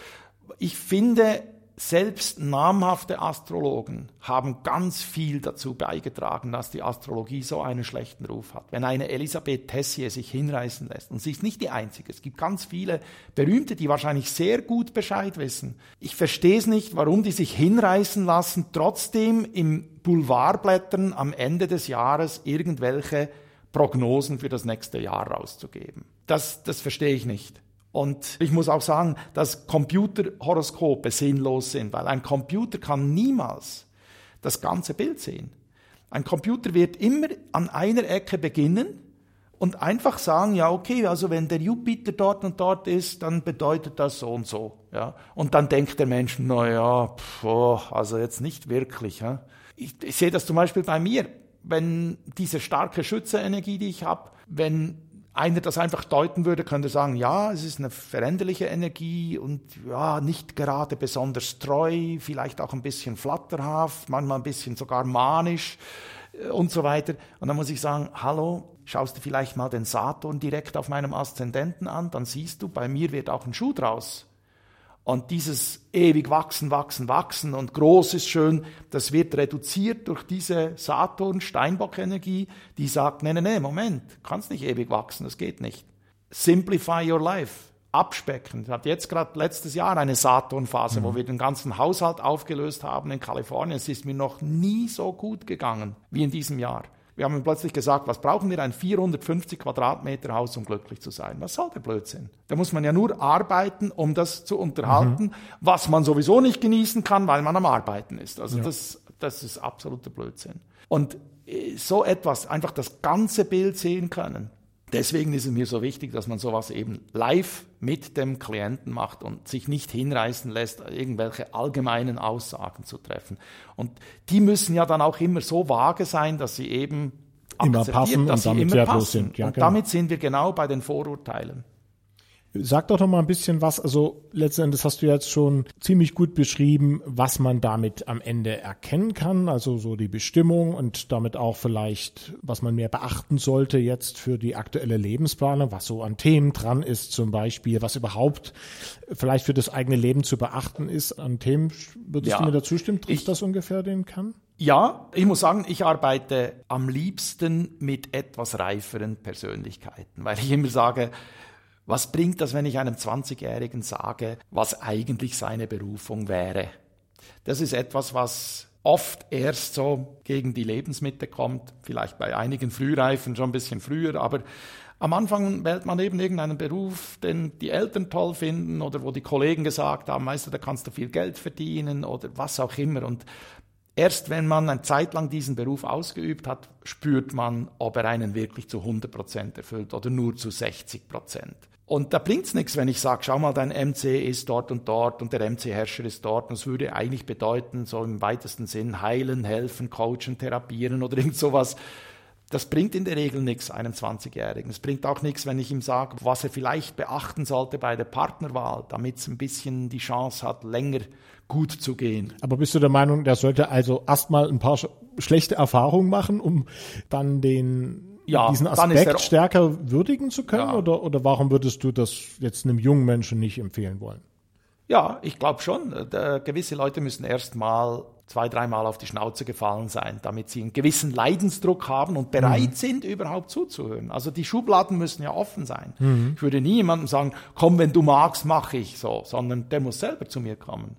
Ich finde, selbst namhafte Astrologen haben ganz viel dazu beigetragen, dass die Astrologie so einen schlechten Ruf hat. Wenn eine Elisabeth Tessier sich hinreißen lässt, und sie ist nicht die einzige, es gibt ganz viele berühmte, die wahrscheinlich sehr gut Bescheid wissen. Ich verstehe es nicht, warum die sich hinreißen lassen, trotzdem im Boulevardblättern am Ende des Jahres irgendwelche Prognosen für das nächste Jahr rauszugeben. Das, das verstehe ich nicht. Und ich muss auch sagen, dass Computerhoroskope sinnlos sind, weil ein Computer kann niemals das ganze Bild sehen. Ein Computer wird immer an einer Ecke beginnen und einfach sagen, ja, okay, also wenn der Jupiter dort und dort ist, dann bedeutet das so und so. Ja. Und dann denkt der Mensch, na ja, oh, also jetzt nicht wirklich. Ja. Ich, ich sehe das zum Beispiel bei mir, wenn diese starke Schützerenergie, die ich habe, wenn einer das einfach deuten würde, könnte sagen, ja, es ist eine veränderliche Energie und ja, nicht gerade besonders treu, vielleicht auch ein bisschen flatterhaft, manchmal ein bisschen sogar manisch äh, und so weiter. Und dann muss ich sagen, hallo, schaust du vielleicht mal den Saturn direkt auf meinem Aszendenten an, dann siehst du, bei mir wird auch ein Schuh draus. Und dieses ewig wachsen, wachsen, wachsen und groß ist schön, das wird reduziert durch diese Saturn-Steinbock-Energie, die sagt, nee, nee, nee, Moment, kannst nicht ewig wachsen, das geht nicht. Simplify your life. abspecken. Ich hatte jetzt gerade letztes Jahr eine Saturn-Phase, mhm. wo wir den ganzen Haushalt aufgelöst haben in Kalifornien. Es ist mir noch nie so gut gegangen wie in diesem Jahr. Wir haben plötzlich gesagt, was brauchen wir? Ein 450 Quadratmeter Haus, um glücklich zu sein. Was soll der Blödsinn? Da muss man ja nur arbeiten, um das zu unterhalten, mhm. was man sowieso nicht genießen kann, weil man am Arbeiten ist. Also ja. das, das ist absoluter Blödsinn. Und äh, so etwas, einfach das ganze Bild sehen können, Deswegen ist es mir so wichtig, dass man sowas eben live mit dem Klienten macht und sich nicht hinreißen lässt, irgendwelche allgemeinen Aussagen zu treffen. Und die müssen ja dann auch immer so vage sein, dass sie eben immer passen dass und sie immer passen. Sind. Ja, und genau. damit sind wir genau bei den Vorurteilen. Sag doch noch mal ein bisschen was. Also letztendlich hast du jetzt schon ziemlich gut beschrieben, was man damit am Ende erkennen kann. Also so die Bestimmung und damit auch vielleicht, was man mehr beachten sollte jetzt für die aktuelle Lebensplanung, was so an Themen dran ist zum Beispiel, was überhaupt vielleicht für das eigene Leben zu beachten ist an Themen. Würdest ja, du mir dazu stimmen? Trifft das ungefähr den Kern? Ja, ich muss sagen, ich arbeite am liebsten mit etwas reiferen Persönlichkeiten, weil ich immer sage, was bringt das, wenn ich einem 20-Jährigen sage, was eigentlich seine Berufung wäre? Das ist etwas, was oft erst so gegen die Lebensmitte kommt, vielleicht bei einigen Frühreifen schon ein bisschen früher, aber am Anfang wählt man eben irgendeinen Beruf, den die Eltern toll finden oder wo die Kollegen gesagt haben, weißt du, da kannst du viel Geld verdienen oder was auch immer. Und erst wenn man eine Zeit lang diesen Beruf ausgeübt hat, spürt man, ob er einen wirklich zu 100 Prozent erfüllt oder nur zu 60 Prozent. Und da bringt's nichts, wenn ich sage, schau mal, dein MC ist dort und dort und der MC-Herrscher ist dort. Und es würde eigentlich bedeuten, so im weitesten Sinn, heilen, helfen, coachen, therapieren oder [LAUGHS] irgend sowas. Das bringt in der Regel nichts einem 20-Jährigen. Es bringt auch nichts, wenn ich ihm sage, was er vielleicht beachten sollte bei der Partnerwahl, damit es ein bisschen die Chance hat, länger gut zu gehen. Aber bist du der Meinung, der sollte also erstmal ein paar schlechte Erfahrungen machen, um dann den ja, diesen Aspekt stärker würdigen zu können? Ja. Oder, oder warum würdest du das jetzt einem jungen Menschen nicht empfehlen wollen? Ja, ich glaube schon. Äh, gewisse Leute müssen erst mal zwei, dreimal auf die Schnauze gefallen sein, damit sie einen gewissen Leidensdruck haben und bereit mhm. sind, überhaupt zuzuhören. Also die Schubladen müssen ja offen sein. Mhm. Ich würde nie jemandem sagen, komm, wenn du magst, mache ich so, sondern der muss selber zu mir kommen.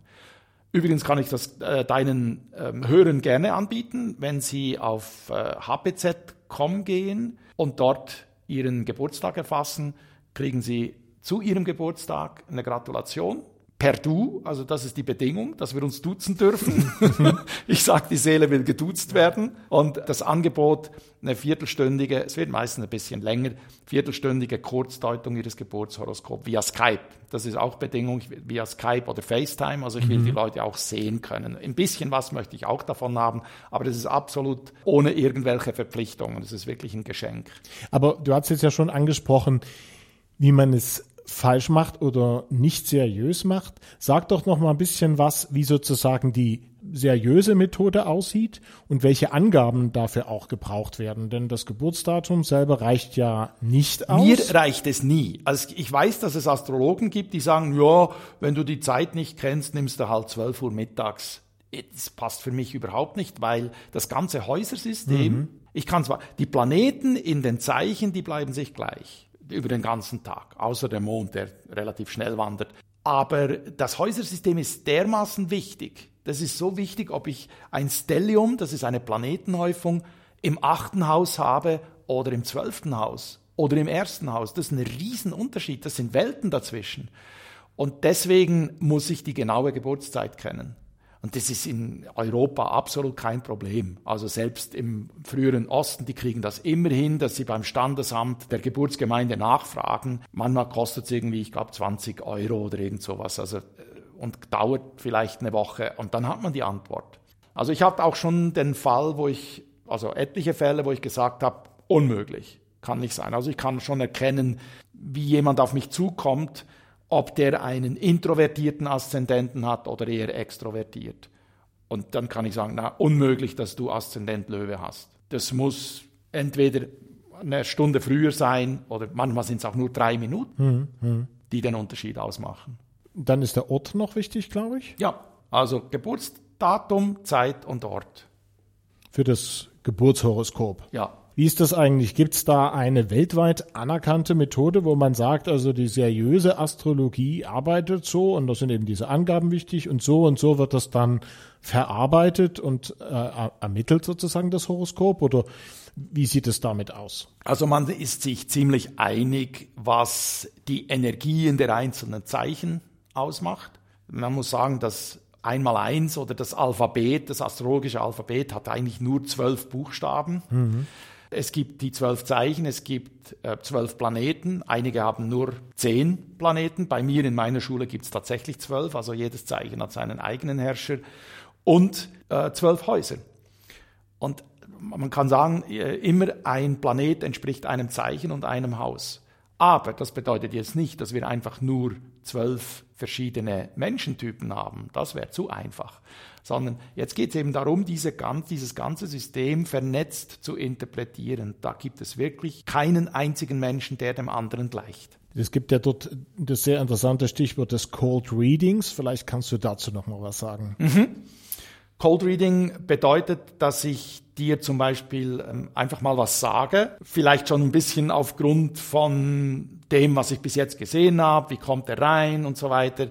Übrigens kann ich das äh, deinen ähm, Hörern gerne anbieten, wenn sie auf äh, hpz.com gehen und dort ihren Geburtstag erfassen, kriegen sie zu ihrem Geburtstag eine Gratulation per Du, also das ist die Bedingung, dass wir uns duzen dürfen. [LAUGHS] ich sage, die Seele will geduzt werden und das Angebot, eine viertelstündige, es wird meistens ein bisschen länger, viertelstündige Kurzdeutung Ihres Geburtshoroskops via Skype. Das ist auch Bedingung via Skype oder FaceTime, also ich will mhm. die Leute auch sehen können. Ein bisschen was möchte ich auch davon haben, aber das ist absolut ohne irgendwelche Verpflichtungen. Das ist wirklich ein Geschenk. Aber du hast jetzt ja schon angesprochen, wie man es falsch macht oder nicht seriös macht. Sag doch noch mal ein bisschen was, wie sozusagen die seriöse Methode aussieht und welche Angaben dafür auch gebraucht werden. Denn das Geburtsdatum selber reicht ja nicht aus. Mir reicht es nie. Also ich weiß, dass es Astrologen gibt, die sagen, ja, wenn du die Zeit nicht kennst, nimmst du halt 12 Uhr mittags. Das passt für mich überhaupt nicht, weil das ganze Häusersystem, mhm. ich kann zwar, die Planeten in den Zeichen, die bleiben sich gleich über den ganzen Tag, außer der Mond, der relativ schnell wandert. Aber das Häusersystem ist dermaßen wichtig. Das ist so wichtig, ob ich ein Stellium, das ist eine Planetenhäufung, im achten Haus habe oder im zwölften Haus oder im ersten Haus. Das ist ein Riesenunterschied. Das sind Welten dazwischen. Und deswegen muss ich die genaue Geburtszeit kennen. Und das ist in Europa absolut kein Problem. Also selbst im früheren Osten, die kriegen das immer hin, dass sie beim Standesamt der Geburtsgemeinde nachfragen. Manchmal kostet es irgendwie, ich glaube, 20 Euro oder irgend sowas. Also, äh, und dauert vielleicht eine Woche und dann hat man die Antwort. Also ich hatte auch schon den Fall, wo ich, also etliche Fälle, wo ich gesagt habe, unmöglich, kann nicht sein. Also ich kann schon erkennen, wie jemand auf mich zukommt, ob der einen introvertierten Aszendenten hat oder eher extrovertiert. Und dann kann ich sagen, na, unmöglich, dass du Aszendent Löwe hast. Das muss entweder eine Stunde früher sein oder manchmal sind es auch nur drei Minuten, mhm. die den Unterschied ausmachen. Dann ist der Ort noch wichtig, glaube ich. Ja, also Geburtsdatum, Zeit und Ort. Für das Geburtshoroskop. Ja. Wie ist das eigentlich? Gibt es da eine weltweit anerkannte Methode, wo man sagt, also die seriöse Astrologie arbeitet so und da sind eben diese Angaben wichtig und so und so wird das dann verarbeitet und äh, ermittelt sozusagen das Horoskop oder wie sieht es damit aus? Also man ist sich ziemlich einig, was die Energien der einzelnen Zeichen ausmacht. Man muss sagen, dass einmal eins oder das Alphabet, das astrologische Alphabet hat eigentlich nur zwölf Buchstaben. Mhm. Es gibt die zwölf Zeichen, es gibt äh, zwölf Planeten. Einige haben nur zehn Planeten. Bei mir in meiner Schule gibt es tatsächlich zwölf, also jedes Zeichen hat seinen eigenen Herrscher und äh, zwölf Häuser. Und man kann sagen, äh, immer ein Planet entspricht einem Zeichen und einem Haus. Aber das bedeutet jetzt nicht, dass wir einfach nur zwölf verschiedene Menschentypen haben. Das wäre zu einfach. Sondern jetzt geht es eben darum, diese, dieses ganze System vernetzt zu interpretieren. Da gibt es wirklich keinen einzigen Menschen, der dem anderen gleicht. Es gibt ja dort das sehr interessante Stichwort des Cold Readings. Vielleicht kannst du dazu noch mal was sagen. Mhm. Cold Reading bedeutet, dass ich dir zum Beispiel ähm, einfach mal was sage, vielleicht schon ein bisschen aufgrund von dem, was ich bis jetzt gesehen habe, wie kommt er rein und so weiter,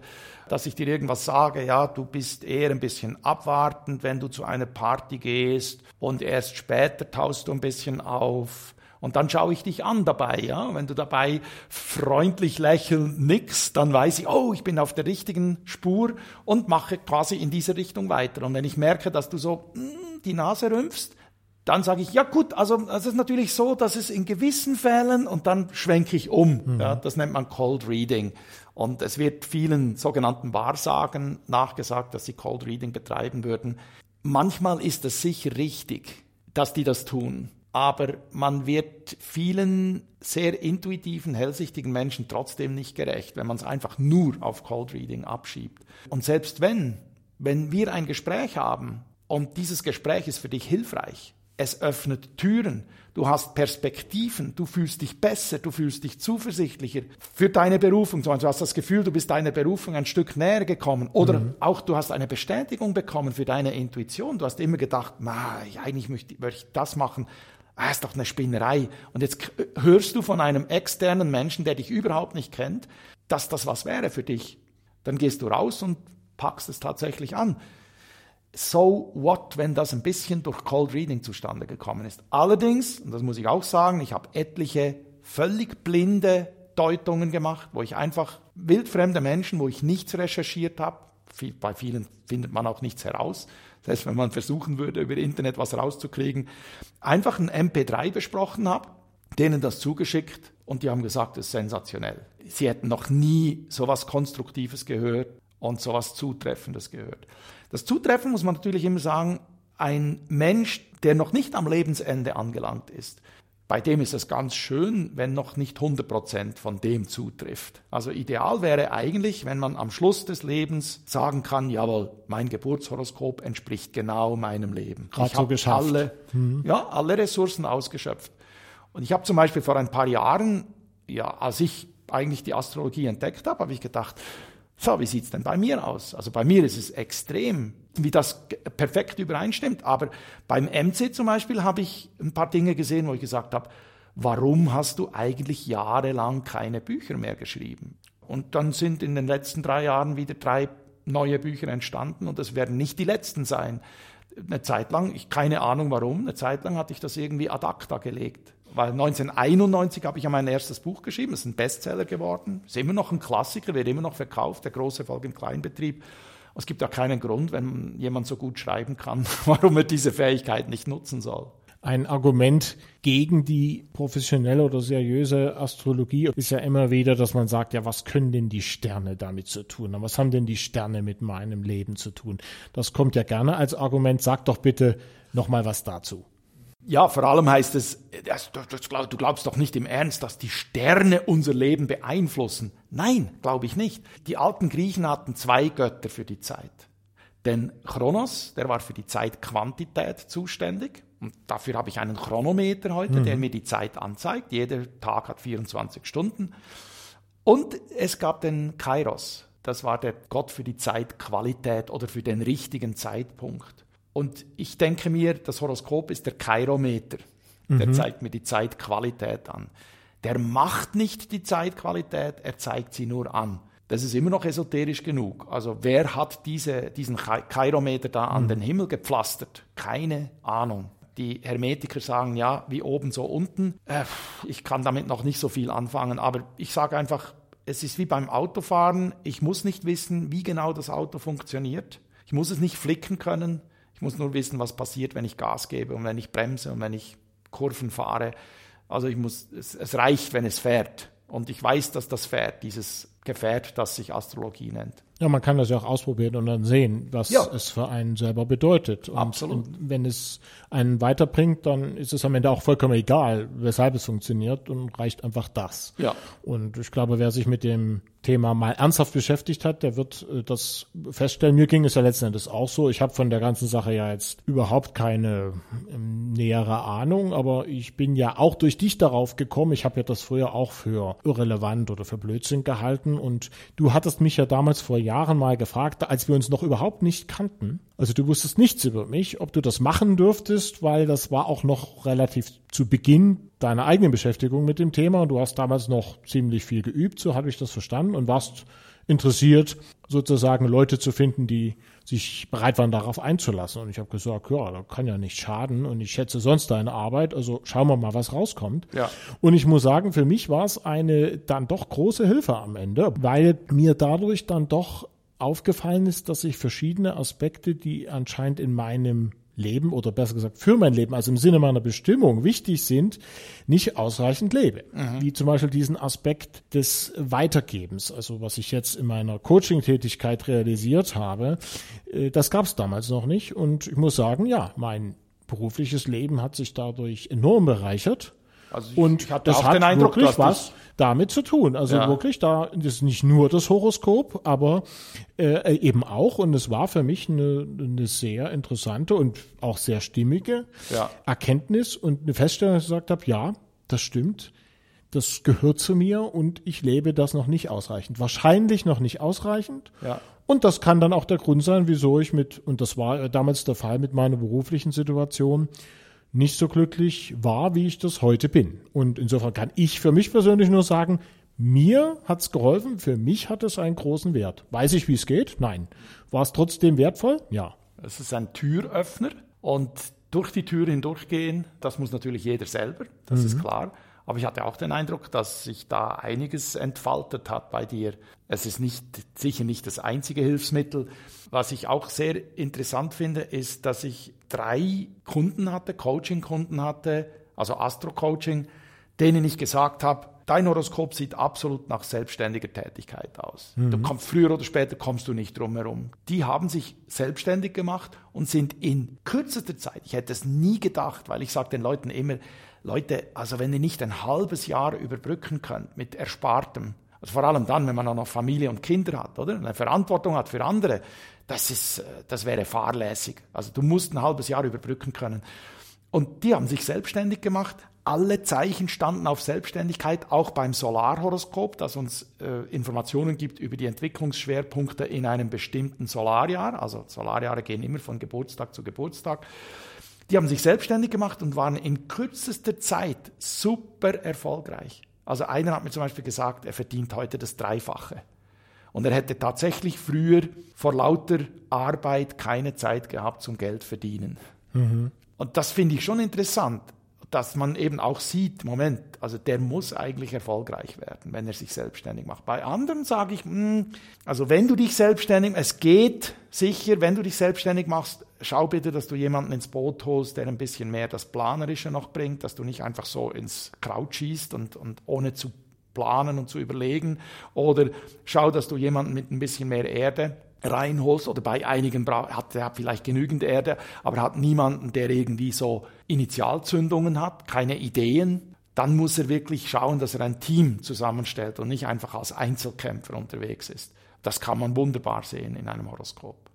dass ich dir irgendwas sage, ja, du bist eher ein bisschen abwartend, wenn du zu einer Party gehst und erst später taust du ein bisschen auf und dann schaue ich dich an dabei, ja. Wenn du dabei freundlich lächelnd nix, dann weiß ich, oh, ich bin auf der richtigen Spur und mache quasi in diese Richtung weiter. Und wenn ich merke, dass du so mh, hm, die Nase rümpfst, dann sage ich, ja gut, also es ist natürlich so, dass es in gewissen Fällen und dann schwenke ich um. Mhm. Ja, das nennt man Cold Reading. Und es wird vielen sogenannten Wahrsagen nachgesagt, dass sie Cold Reading betreiben würden. Manchmal ist es sicher richtig, dass die das tun aber man wird vielen sehr intuitiven, hellsichtigen Menschen trotzdem nicht gerecht, wenn man es einfach nur auf Cold Reading abschiebt. Und selbst wenn, wenn wir ein Gespräch haben und dieses Gespräch ist für dich hilfreich, es öffnet Türen, du hast Perspektiven, du fühlst dich besser, du fühlst dich zuversichtlicher für deine Berufung. Du hast das Gefühl, du bist deiner Berufung ein Stück näher gekommen. Oder mhm. auch du hast eine Bestätigung bekommen für deine Intuition. Du hast immer gedacht, eigentlich möchte ich das machen ah, ist doch eine Spinnerei. Und jetzt hörst du von einem externen Menschen, der dich überhaupt nicht kennt, dass das was wäre für dich. Dann gehst du raus und packst es tatsächlich an. So what, wenn das ein bisschen durch Cold Reading zustande gekommen ist. Allerdings, und das muss ich auch sagen, ich habe etliche völlig blinde Deutungen gemacht, wo ich einfach wildfremde Menschen, wo ich nichts recherchiert habe, bei vielen findet man auch nichts heraus, heißt, wenn man versuchen würde, über Internet was rauszukriegen, einfach ein MP3 besprochen habe, denen das zugeschickt und die haben gesagt, das ist sensationell. Sie hätten noch nie sowas Konstruktives gehört und sowas Zutreffendes gehört. Das Zutreffen muss man natürlich immer sagen, ein Mensch, der noch nicht am Lebensende angelangt ist, bei dem ist es ganz schön, wenn noch nicht 100 Prozent von dem zutrifft. Also ideal wäre eigentlich, wenn man am Schluss des Lebens sagen kann, jawohl, mein Geburtshoroskop entspricht genau meinem Leben. Gerade ich so geschafft. Alle, mhm. ja, alle Ressourcen ausgeschöpft. Und ich habe zum Beispiel vor ein paar Jahren, ja, als ich eigentlich die Astrologie entdeckt habe, habe ich gedacht, so, wie sieht's denn bei mir aus? Also bei mir ist es extrem, wie das perfekt übereinstimmt. Aber beim MC zum Beispiel habe ich ein paar Dinge gesehen, wo ich gesagt habe, warum hast du eigentlich jahrelang keine Bücher mehr geschrieben? Und dann sind in den letzten drei Jahren wieder drei neue Bücher entstanden und es werden nicht die letzten sein. Eine Zeit lang, ich keine Ahnung warum, eine Zeit lang hatte ich das irgendwie ad acta gelegt weil 1991 habe ich ja mein erstes Buch geschrieben, es ist ein Bestseller geworden, ist immer noch ein Klassiker, wird immer noch verkauft, der große Erfolg im Kleinbetrieb. es gibt ja keinen Grund, wenn jemand so gut schreiben kann, [LAUGHS] warum er diese Fähigkeit nicht nutzen soll. Ein Argument gegen die professionelle oder seriöse Astrologie ist ja immer wieder, dass man sagt, ja, was können denn die Sterne damit zu tun? Was haben denn die Sterne mit meinem Leben zu tun? Das kommt ja gerne als Argument. Sag doch bitte noch mal was dazu. Ja, vor allem heißt es, du glaubst doch nicht im Ernst, dass die Sterne unser Leben beeinflussen. Nein, glaube ich nicht. Die alten Griechen hatten zwei Götter für die Zeit. Denn Chronos, der war für die Zeitquantität zuständig. Und dafür habe ich einen Chronometer heute, mhm. der mir die Zeit anzeigt. Jeder Tag hat 24 Stunden. Und es gab den Kairos. Das war der Gott für die Zeitqualität oder für den richtigen Zeitpunkt. Und ich denke mir, das Horoskop ist der Kairometer. der mhm. zeigt mir die Zeitqualität an. Der macht nicht die Zeitqualität, er zeigt sie nur an. Das ist immer noch esoterisch genug. Also wer hat diese, diesen Chirometer da an mhm. den Himmel gepflastert? Keine Ahnung. Die Hermetiker sagen ja, wie oben, so unten. Äh, ich kann damit noch nicht so viel anfangen, aber ich sage einfach, es ist wie beim Autofahren. Ich muss nicht wissen, wie genau das Auto funktioniert. Ich muss es nicht flicken können. Ich muss nur wissen, was passiert, wenn ich Gas gebe und wenn ich bremse und wenn ich Kurven fahre. Also ich muss, es, es reicht, wenn es fährt. Und ich weiß, dass das fährt, dieses Gefährt, das sich Astrologie nennt. Ja, man kann das ja auch ausprobieren und dann sehen, was ja. es für einen selber bedeutet. Und Absolut. wenn es einen weiterbringt, dann ist es am Ende auch vollkommen egal, weshalb es funktioniert und reicht einfach das. Ja. Und ich glaube, wer sich mit dem Thema mal ernsthaft beschäftigt hat, der wird äh, das feststellen. Mir ging es ja letzten Endes auch so. Ich habe von der ganzen Sache ja jetzt überhaupt keine ähm, nähere Ahnung, aber ich bin ja auch durch dich darauf gekommen. Ich habe ja das früher auch für irrelevant oder für Blödsinn gehalten und du hattest mich ja damals vor Jahren mal gefragt, als wir uns noch überhaupt nicht kannten. Also du wusstest nichts über mich, ob du das machen dürftest, weil das war auch noch relativ zu Beginn deiner eigenen Beschäftigung mit dem Thema und du hast damals noch ziemlich viel geübt, so habe ich das verstanden und warst interessiert, sozusagen Leute zu finden, die sich bereit waren, darauf einzulassen. Und ich habe gesagt, ja, das kann ja nicht schaden und ich schätze sonst deine Arbeit, also schauen wir mal, was rauskommt. Ja. Und ich muss sagen, für mich war es eine dann doch große Hilfe am Ende, weil mir dadurch dann doch aufgefallen ist, dass ich verschiedene Aspekte, die anscheinend in meinem Leben oder besser gesagt für mein Leben, also im Sinne meiner Bestimmung wichtig sind, nicht ausreichend lebe. Mhm. Wie zum Beispiel diesen Aspekt des Weitergebens, also was ich jetzt in meiner Coaching-Tätigkeit realisiert habe, äh, das gab es damals noch nicht. Und ich muss sagen, ja, mein berufliches Leben hat sich dadurch enorm bereichert. Also ich, und ich das hat Eindruck, wirklich was damit zu tun. Also ja. wirklich, da ist nicht nur das Horoskop, aber äh, eben auch. Und es war für mich eine, eine sehr interessante und auch sehr stimmige ja. Erkenntnis und eine Feststellung, dass ich gesagt habe, ja, das stimmt. Das gehört zu mir und ich lebe das noch nicht ausreichend. Wahrscheinlich noch nicht ausreichend. Ja. Und das kann dann auch der Grund sein, wieso ich mit, und das war damals der Fall mit meiner beruflichen Situation, nicht so glücklich war, wie ich das heute bin. Und insofern kann ich für mich persönlich nur sagen, mir hat's geholfen, für mich hat es einen großen Wert. Weiß ich, wie es geht? Nein. War es trotzdem wertvoll? Ja. Es ist ein Türöffner und durch die Tür hindurchgehen, das muss natürlich jeder selber, das mhm. ist klar. Aber ich hatte auch den Eindruck, dass sich da einiges entfaltet hat bei dir. Es ist nicht, sicher nicht das einzige Hilfsmittel. Was ich auch sehr interessant finde, ist, dass ich drei Kunden hatte, Coaching-Kunden hatte, also Astro-Coaching, denen ich gesagt habe, dein Horoskop sieht absolut nach selbstständiger Tätigkeit aus. Mhm. Du kommst früher oder später kommst du nicht drum herum. Die haben sich selbstständig gemacht und sind in kürzester Zeit, ich hätte es nie gedacht, weil ich sage den Leuten immer, Leute, also wenn ihr nicht ein halbes Jahr überbrücken könnt mit Erspartem, also vor allem dann, wenn man auch noch Familie und Kinder hat, oder? Eine Verantwortung hat für andere, das ist, äh, das wäre fahrlässig. Also du musst ein halbes Jahr überbrücken können. Und die haben sich selbstständig gemacht. Alle Zeichen standen auf Selbstständigkeit, auch beim Solarhoroskop, das uns äh, Informationen gibt über die Entwicklungsschwerpunkte in einem bestimmten Solarjahr. Also Solarjahre gehen immer von Geburtstag zu Geburtstag. Die haben sich selbstständig gemacht und waren in kürzester Zeit super erfolgreich. Also einer hat mir zum Beispiel gesagt, er verdient heute das Dreifache. Und er hätte tatsächlich früher vor lauter Arbeit keine Zeit gehabt zum Geld verdienen. Mhm. Und das finde ich schon interessant, dass man eben auch sieht, Moment, also der muss eigentlich erfolgreich werden, wenn er sich selbstständig macht. Bei anderen sage ich, mh, hm, also wenn du dich selbstständig, es geht sicher, wenn du dich selbstständig machst, schau bitte, dass du jemanden ins Boot holst, der ein bisschen mehr das Planerische noch bringt, dass du nicht einfach so ins Kraut schießt und, und ohne zu planen und zu überlegen. Oder schau, dass du jemanden mit ein bisschen mehr Erde reinholst oder bei einigen hat er vielleicht genügend Erde, aber hat niemanden, der irgendwie so Initialzündungen hat, keine Ideen. Dann muss er wirklich schauen, dass er ein Team zusammenstellt und nicht einfach als Einzelkämpfer unterwegs ist. Das kann man wunderbar sehen in einem Horoskop.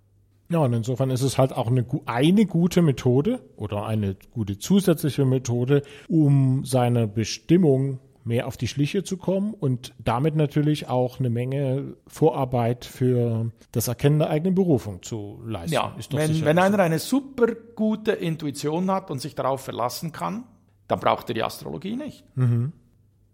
Ja, und insofern ist es halt auch eine, eine gute Methode oder eine gute zusätzliche Methode, um seine Bestimmung mehr auf die Schliche zu kommen und damit natürlich auch eine Menge Vorarbeit für das Erkennen der eigenen Berufung zu leisten. Ja, wenn, wenn einer eine super gute Intuition hat und sich darauf verlassen kann, dann braucht er die Astrologie nicht. Mhm.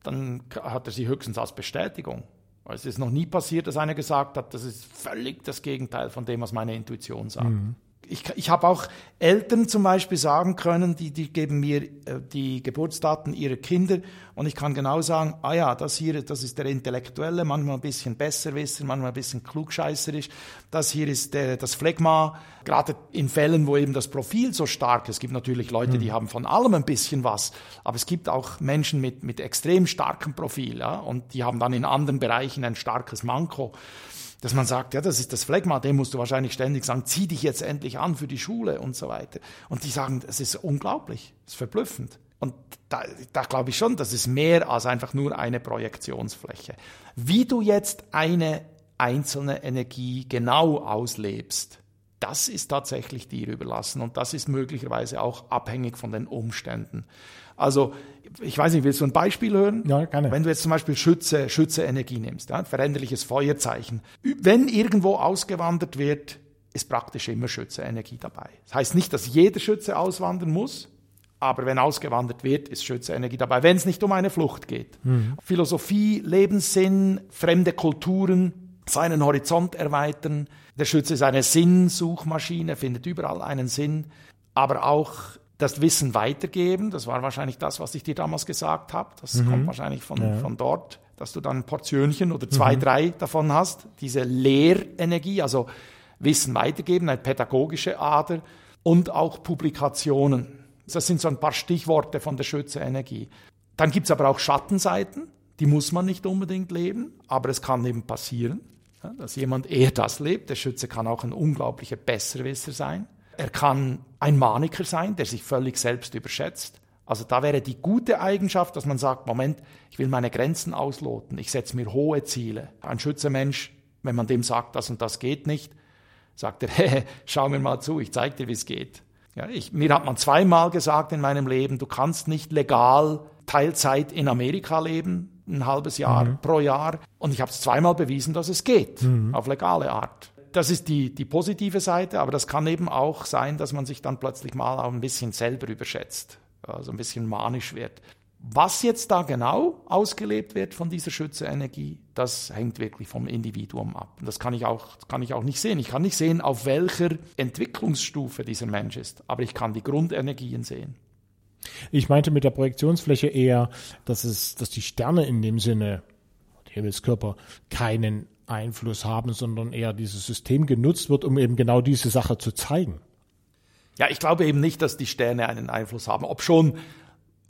Dann hat er sie höchstens als Bestätigung. Es ist noch nie passiert, dass einer gesagt hat, das ist völlig das Gegenteil von dem, was meine Intuition sagt. Mhm ich, ich habe auch Eltern zum Beispiel sagen können, die, die geben mir äh, die Geburtsdaten ihrer Kinder und ich kann genau sagen, ah ja, das hier, das ist der Intellektuelle, manchmal ein bisschen besserwisser, manchmal ein bisschen klugscheißerisch. Das hier ist der, das Phlegma, gerade in Fällen, wo eben das Profil so stark ist. Es gibt natürlich Leute, die mhm. haben von allem ein bisschen was, aber es gibt auch Menschen mit, mit extrem starkem Profil ja, und die haben dann in anderen Bereichen ein starkes Manko dass man sagt, ja, das ist das Phlegma, dem musst du wahrscheinlich ständig sagen, zieh dich jetzt endlich an für die Schule und so weiter. Und die sagen, das ist unglaublich, das ist verblüffend. Und da, da glaube ich schon, das ist mehr als einfach nur eine Projektionsfläche. Wie du jetzt eine einzelne Energie genau auslebst, das ist tatsächlich dir überlassen und das ist möglicherweise auch abhängig von den Umständen. Also ich weiß nicht, willst du ein Beispiel hören? Ja, gerne. Wenn du jetzt zum Beispiel Schütze, Schütze Energie nimmst, ja, veränderliches Feuerzeichen. Wenn irgendwo ausgewandert wird, ist praktisch immer Schütze Energie dabei. Das heißt nicht, dass jeder Schütze auswandern muss, aber wenn ausgewandert wird, ist Schütze Energie dabei, wenn es nicht um eine Flucht geht. Mhm. Philosophie, Lebenssinn, fremde Kulturen, seinen Horizont erweitern. Der Schütze ist eine Sinnsuchmaschine, findet überall einen Sinn, aber auch das Wissen weitergeben. Das war wahrscheinlich das, was ich dir damals gesagt habe. Das mhm. kommt wahrscheinlich von, ja. von dort, dass du dann ein Portionchen oder zwei, mhm. drei davon hast. Diese Lehrenergie, also Wissen weitergeben, eine pädagogische Ader und auch Publikationen. Das sind so ein paar Stichworte von der Schütze-Energie. Dann gibt es aber auch Schattenseiten, die muss man nicht unbedingt leben, aber es kann eben passieren, dass jemand eher das lebt. Der Schütze kann auch ein unglaublicher Besserwisser sein. Er kann ein Maniker sein, der sich völlig selbst überschätzt. Also da wäre die gute Eigenschaft, dass man sagt, Moment, ich will meine Grenzen ausloten, ich setze mir hohe Ziele. Ein Schützemensch, wenn man dem sagt, das und das geht nicht, sagt er, [LAUGHS] hey, schau mir mal zu, ich zeige dir, wie es geht. Ja, ich, mir hat man zweimal gesagt in meinem Leben, du kannst nicht legal Teilzeit in Amerika leben, ein halbes Jahr mhm. pro Jahr. Und ich habe es zweimal bewiesen, dass es geht, mhm. auf legale Art das ist die, die positive Seite, aber das kann eben auch sein, dass man sich dann plötzlich mal auch ein bisschen selber überschätzt, also ein bisschen manisch wird. Was jetzt da genau ausgelebt wird von dieser Schütze-Energie, das hängt wirklich vom Individuum ab. Das kann ich, auch, kann ich auch nicht sehen. Ich kann nicht sehen, auf welcher Entwicklungsstufe dieser Mensch ist, aber ich kann die Grundenergien sehen. Ich meinte mit der Projektionsfläche eher, dass, es, dass die Sterne in dem Sinne, Himmelskörper, keinen Einfluss haben, sondern eher dieses System genutzt wird, um eben genau diese Sache zu zeigen. Ja, ich glaube eben nicht, dass die Sterne einen Einfluss haben. Ob schon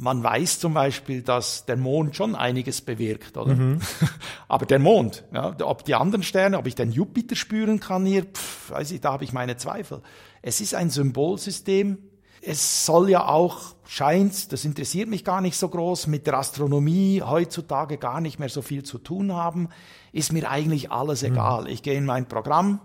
man weiß zum Beispiel, dass der Mond schon einiges bewirkt, oder? Mhm. [LAUGHS] Aber der Mond, ja, ob die anderen Sterne, ob ich den Jupiter spüren kann hier, pff, weiß ich, da habe ich meine Zweifel. Es ist ein Symbolsystem, es soll ja auch, scheint, das interessiert mich gar nicht so groß, mit der Astronomie heutzutage gar nicht mehr so viel zu tun haben, ist mir eigentlich alles mhm. egal. Ich gehe in mein Programm,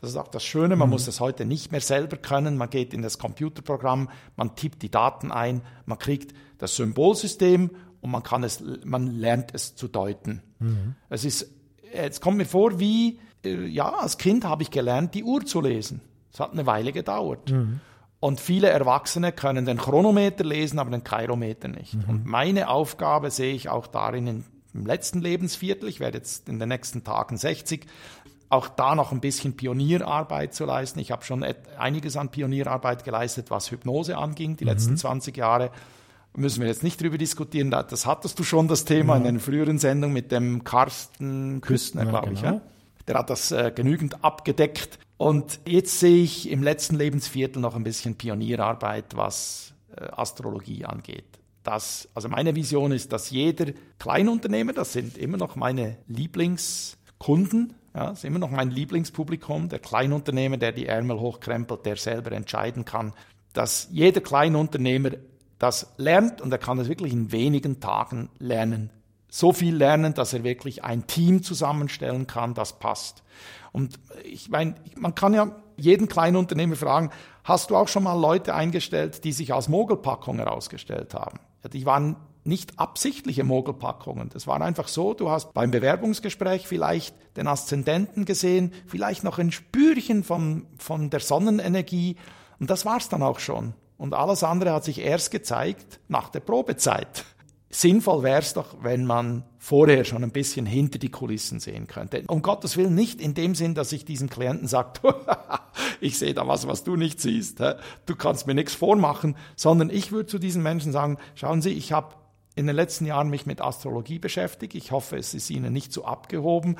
das ist auch das Schöne, man mhm. muss das heute nicht mehr selber können, man geht in das Computerprogramm, man tippt die Daten ein, man kriegt das Symbolsystem und man kann es, man lernt es zu deuten. Mhm. Es ist, es kommt mir vor wie, äh, ja, als Kind habe ich gelernt, die Uhr zu lesen. Es hat eine Weile gedauert. Mhm. Und viele Erwachsene können den Chronometer lesen, aber den Kairometer nicht. Mhm. Und meine Aufgabe sehe ich auch darin in, im letzten Lebensviertel, ich werde jetzt in den nächsten Tagen 60, auch da noch ein bisschen Pionierarbeit zu leisten. Ich habe schon einiges an Pionierarbeit geleistet, was Hypnose anging, die mhm. letzten 20 Jahre. Müssen wir jetzt nicht drüber diskutieren, das hattest du schon, das Thema, ja. in einer früheren Sendung mit dem Carsten Küstner, ja, glaube ich. Genau. Ja? Der hat das äh, genügend abgedeckt. Und jetzt sehe ich im letzten Lebensviertel noch ein bisschen Pionierarbeit, was äh, Astrologie angeht. Das, also meine Vision ist, dass jeder Kleinunternehmer, das sind immer noch meine Lieblingskunden, ja, das ist immer noch mein Lieblingspublikum, der Kleinunternehmer, der die Ärmel hochkrempelt, der selber entscheiden kann, dass jeder Kleinunternehmer das lernt und er kann es wirklich in wenigen Tagen lernen. So viel lernen, dass er wirklich ein Team zusammenstellen kann, das passt. Und ich meine, man kann ja jeden kleinen Unternehmer fragen, hast du auch schon mal Leute eingestellt, die sich als Mogelpackung herausgestellt haben? Die waren nicht absichtliche Mogelpackungen. Das war einfach so, du hast beim Bewerbungsgespräch vielleicht den Aszendenten gesehen, vielleicht noch ein Spürchen von, von der Sonnenenergie und das war's dann auch schon. Und alles andere hat sich erst gezeigt nach der Probezeit. Sinnvoll wäre es doch, wenn man vorher schon ein bisschen hinter die Kulissen sehen könnte. Um Gottes Willen nicht in dem Sinn, dass ich diesem Klienten sage, [LAUGHS] ich sehe da was, was du nicht siehst. Du kannst mir nichts vormachen, sondern ich würde zu diesen Menschen sagen, schauen Sie, ich habe in den letzten Jahren mich mit Astrologie beschäftigt. Ich hoffe, es ist Ihnen nicht zu so abgehoben.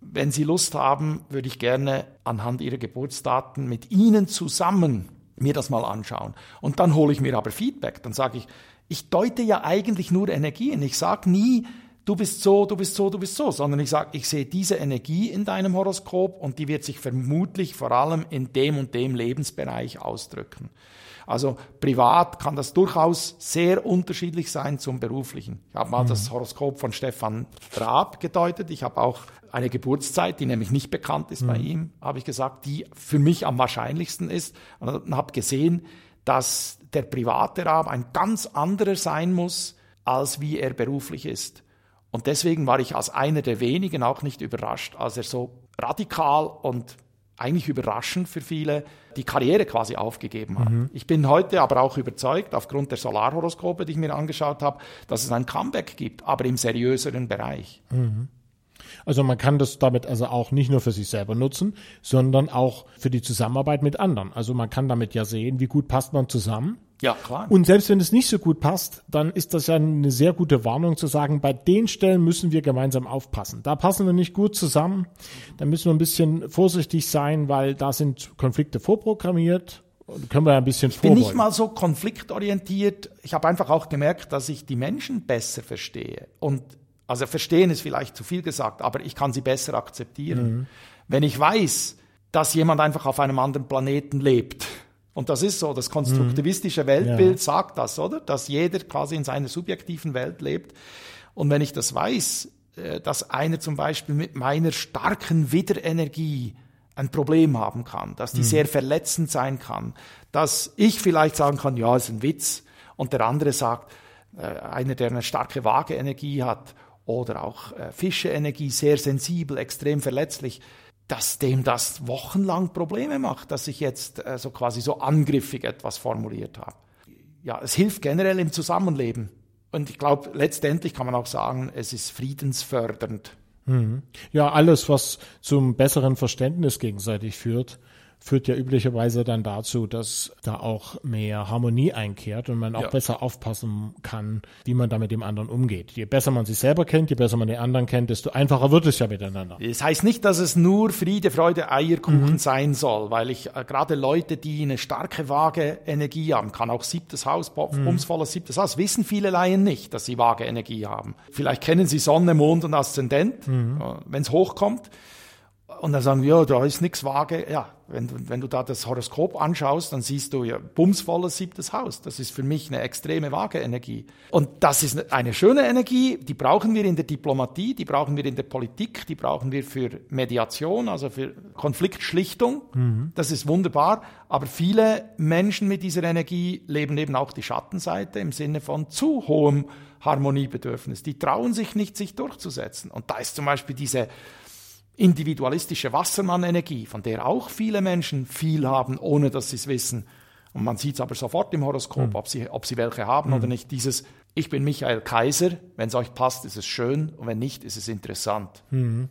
Wenn Sie Lust haben, würde ich gerne anhand Ihrer Geburtsdaten mit Ihnen zusammen mir das mal anschauen. Und dann hole ich mir aber Feedback. Dann sage ich, ich deute ja eigentlich nur Energien. Ich sage nie, du bist so, du bist so, du bist so, sondern ich sage, ich sehe diese Energie in deinem Horoskop und die wird sich vermutlich vor allem in dem und dem Lebensbereich ausdrücken. Also privat kann das durchaus sehr unterschiedlich sein zum beruflichen. Ich habe mal mhm. das Horoskop von Stefan Raab gedeutet. Ich habe auch eine Geburtszeit, die nämlich nicht bekannt ist mhm. bei ihm, habe ich gesagt, die für mich am wahrscheinlichsten ist und habe gesehen, dass der private Raab ein ganz anderer sein muss, als wie er beruflich ist. Und deswegen war ich als einer der wenigen auch nicht überrascht, als er so radikal und eigentlich überraschend für viele die Karriere quasi aufgegeben hat. Mhm. Ich bin heute aber auch überzeugt, aufgrund der Solarhoroskope, die ich mir angeschaut habe, dass es ein Comeback gibt, aber im seriöseren Bereich. Mhm. Also man kann das damit also auch nicht nur für sich selber nutzen, sondern auch für die Zusammenarbeit mit anderen. Also man kann damit ja sehen, wie gut passt man zusammen. Ja, klar. Und selbst wenn es nicht so gut passt, dann ist das ja eine sehr gute Warnung zu sagen, bei den Stellen müssen wir gemeinsam aufpassen. Da passen wir nicht gut zusammen. Da müssen wir ein bisschen vorsichtig sein, weil da sind Konflikte vorprogrammiert können wir ein bisschen Ich bin nicht mal so konfliktorientiert. Ich habe einfach auch gemerkt, dass ich die Menschen besser verstehe. Und also verstehen ist vielleicht zu viel gesagt, aber ich kann sie besser akzeptieren. Mhm. Wenn ich weiß, dass jemand einfach auf einem anderen Planeten lebt, und das ist so, das konstruktivistische mhm. Weltbild ja. sagt das, oder? Dass jeder quasi in seiner subjektiven Welt lebt. Und wenn ich das weiß, äh, dass einer zum Beispiel mit meiner starken Widerenergie ein Problem haben kann, dass die mhm. sehr verletzend sein kann, dass ich vielleicht sagen kann, ja, ist ein Witz, und der andere sagt, äh, einer, der eine starke Waage-Energie hat oder auch äh, Fischeenergie, sehr sensibel, extrem verletzlich, dass dem das wochenlang Probleme macht, dass ich jetzt äh, so quasi so angriffig etwas formuliert habe. Ja, es hilft generell im Zusammenleben. Und ich glaube, letztendlich kann man auch sagen, es ist friedensfördernd. Mhm. Ja, alles, was zum besseren Verständnis gegenseitig führt, führt ja üblicherweise dann dazu, dass da auch mehr Harmonie einkehrt und man auch ja. besser aufpassen kann, wie man da mit dem anderen umgeht. Je besser man sich selber kennt, je besser man den anderen kennt, desto einfacher wird es ja miteinander. Das heißt nicht, dass es nur Friede, Freude, Eierkuchen mhm. sein soll, weil ich äh, gerade Leute, die eine starke vage Energie haben, kann auch siebtes Haus, mhm. umsvolles siebtes Haus, wissen viele Laien nicht, dass sie vage Energie haben. Vielleicht kennen sie Sonne, Mond und Aszendent, mhm. Äh, wenn es hochkommt. Und dann sagen wir, ja, da ist nichts vage. Ja, wenn du, wenn du da das Horoskop anschaust, dann siehst du ja bumsvolles siebtes Haus. Das ist für mich eine extreme vage Energie. Und das ist eine schöne Energie, die brauchen wir in der Diplomatie, die brauchen wir in der Politik, die brauchen wir für Mediation, also für Konfliktschlichtung. Mhm. Das ist wunderbar. Aber viele Menschen mit dieser Energie leben eben auch die Schattenseite im Sinne von zu hohem Harmoniebedürfnis. Die trauen sich nicht, sich durchzusetzen. Und da ist zum Beispiel diese individualistische Wassermann-Energie, von der auch viele Menschen viel haben, ohne dass sie es wissen. Und man sieht es aber sofort im Horoskop, mhm. ob, sie, ob sie welche haben mhm. oder nicht. Dieses Ich bin Michael Kaiser, wenn es euch passt, ist es schön und wenn nicht, ist es interessant. Mhm.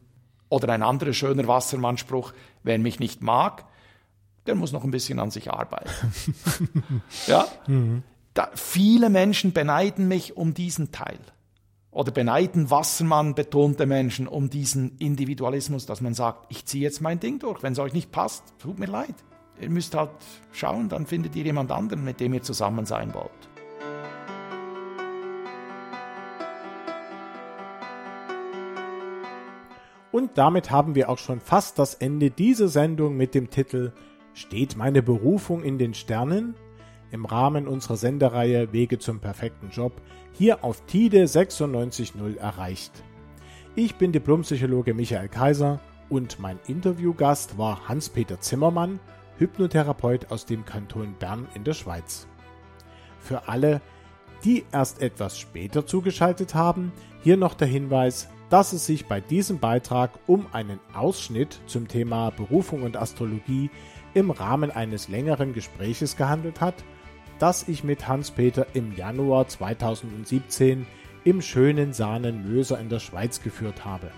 Oder ein anderer schöner Wassermann-Spruch, wer mich nicht mag, der muss noch ein bisschen an sich arbeiten. [LAUGHS] ja? Mhm. Da, viele Menschen beneiden mich um diesen Teil oder beneiden Wassermann betonte Menschen um diesen Individualismus, dass man sagt, ich ziehe jetzt mein Ding durch. Wenn es euch nicht passt, tut mir leid. Ihr müsst halt schauen, dann findet ihr jemand anderen, mit dem ihr zusammen sein wollt. Und damit haben wir auch schon fast das Ende dieser Sendung mit dem Titel Steht meine Berufung in den Sternen? Im Rahmen unserer Sendereihe Wege zum perfekten Job hier auf TIDE 96.0 erreicht. Ich bin Diplompsychologe Michael Kaiser und mein Interviewgast war Hans-Peter Zimmermann, Hypnotherapeut aus dem Kanton Bern in der Schweiz. Für alle, die erst etwas später zugeschaltet haben, hier noch der Hinweis, dass es sich bei diesem Beitrag um einen Ausschnitt zum Thema Berufung und Astrologie im Rahmen eines längeren Gespräches gehandelt hat das ich mit Hans-Peter im Januar 2017 im schönen Sahnen-Möser in der Schweiz geführt habe.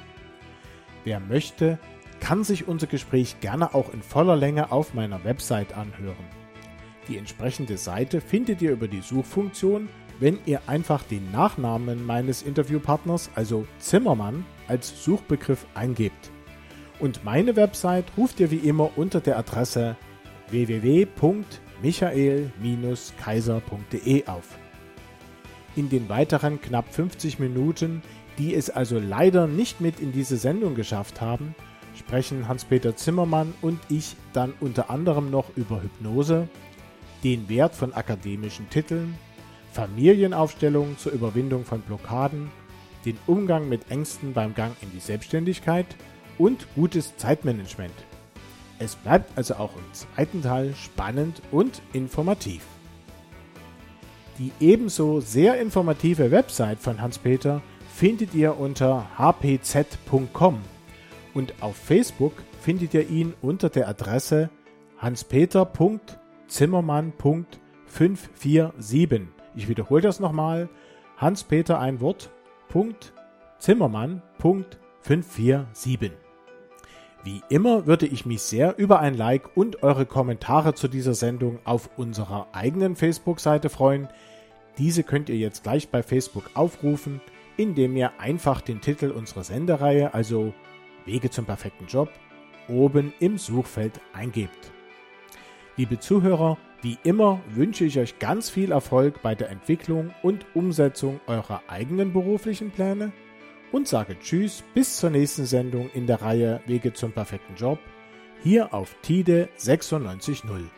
Wer möchte, kann sich unser Gespräch gerne auch in voller Länge auf meiner Website anhören. Die entsprechende Seite findet ihr über die Suchfunktion, wenn ihr einfach den Nachnamen meines Interviewpartners, also Zimmermann, als Suchbegriff eingebt. Und meine Website ruft ihr wie immer unter der Adresse www.michael-kaiser.de auf. In den weiteren knapp 50 Minuten, die es also leider nicht mit in diese Sendung geschafft haben, sprechen Hans-Peter Zimmermann und ich dann unter anderem noch über Hypnose, den Wert von akademischen Titeln, Familienaufstellung zur Überwindung von Blockaden, den Umgang mit Ängsten beim Gang in die Selbstständigkeit und gutes Zeitmanagement. Es bleibt also auch im zweiten Teil spannend und informativ. Die ebenso sehr informative Website von Hans-Peter findet ihr unter hpz.com und auf Facebook findet ihr ihn unter der Adresse hanspeter.zimmermann.547. Ich wiederhole das nochmal. Hans-Peter ein Wort. Zimmermann.547. Wie immer würde ich mich sehr über ein Like und eure Kommentare zu dieser Sendung auf unserer eigenen Facebook-Seite freuen. Diese könnt ihr jetzt gleich bei Facebook aufrufen, indem ihr einfach den Titel unserer Sendereihe, also Wege zum perfekten Job, oben im Suchfeld eingebt. Liebe Zuhörer, wie immer wünsche ich euch ganz viel Erfolg bei der Entwicklung und Umsetzung eurer eigenen beruflichen Pläne und sage Tschüss bis zur nächsten Sendung in der Reihe Wege zum perfekten Job hier auf TIDE 96.0.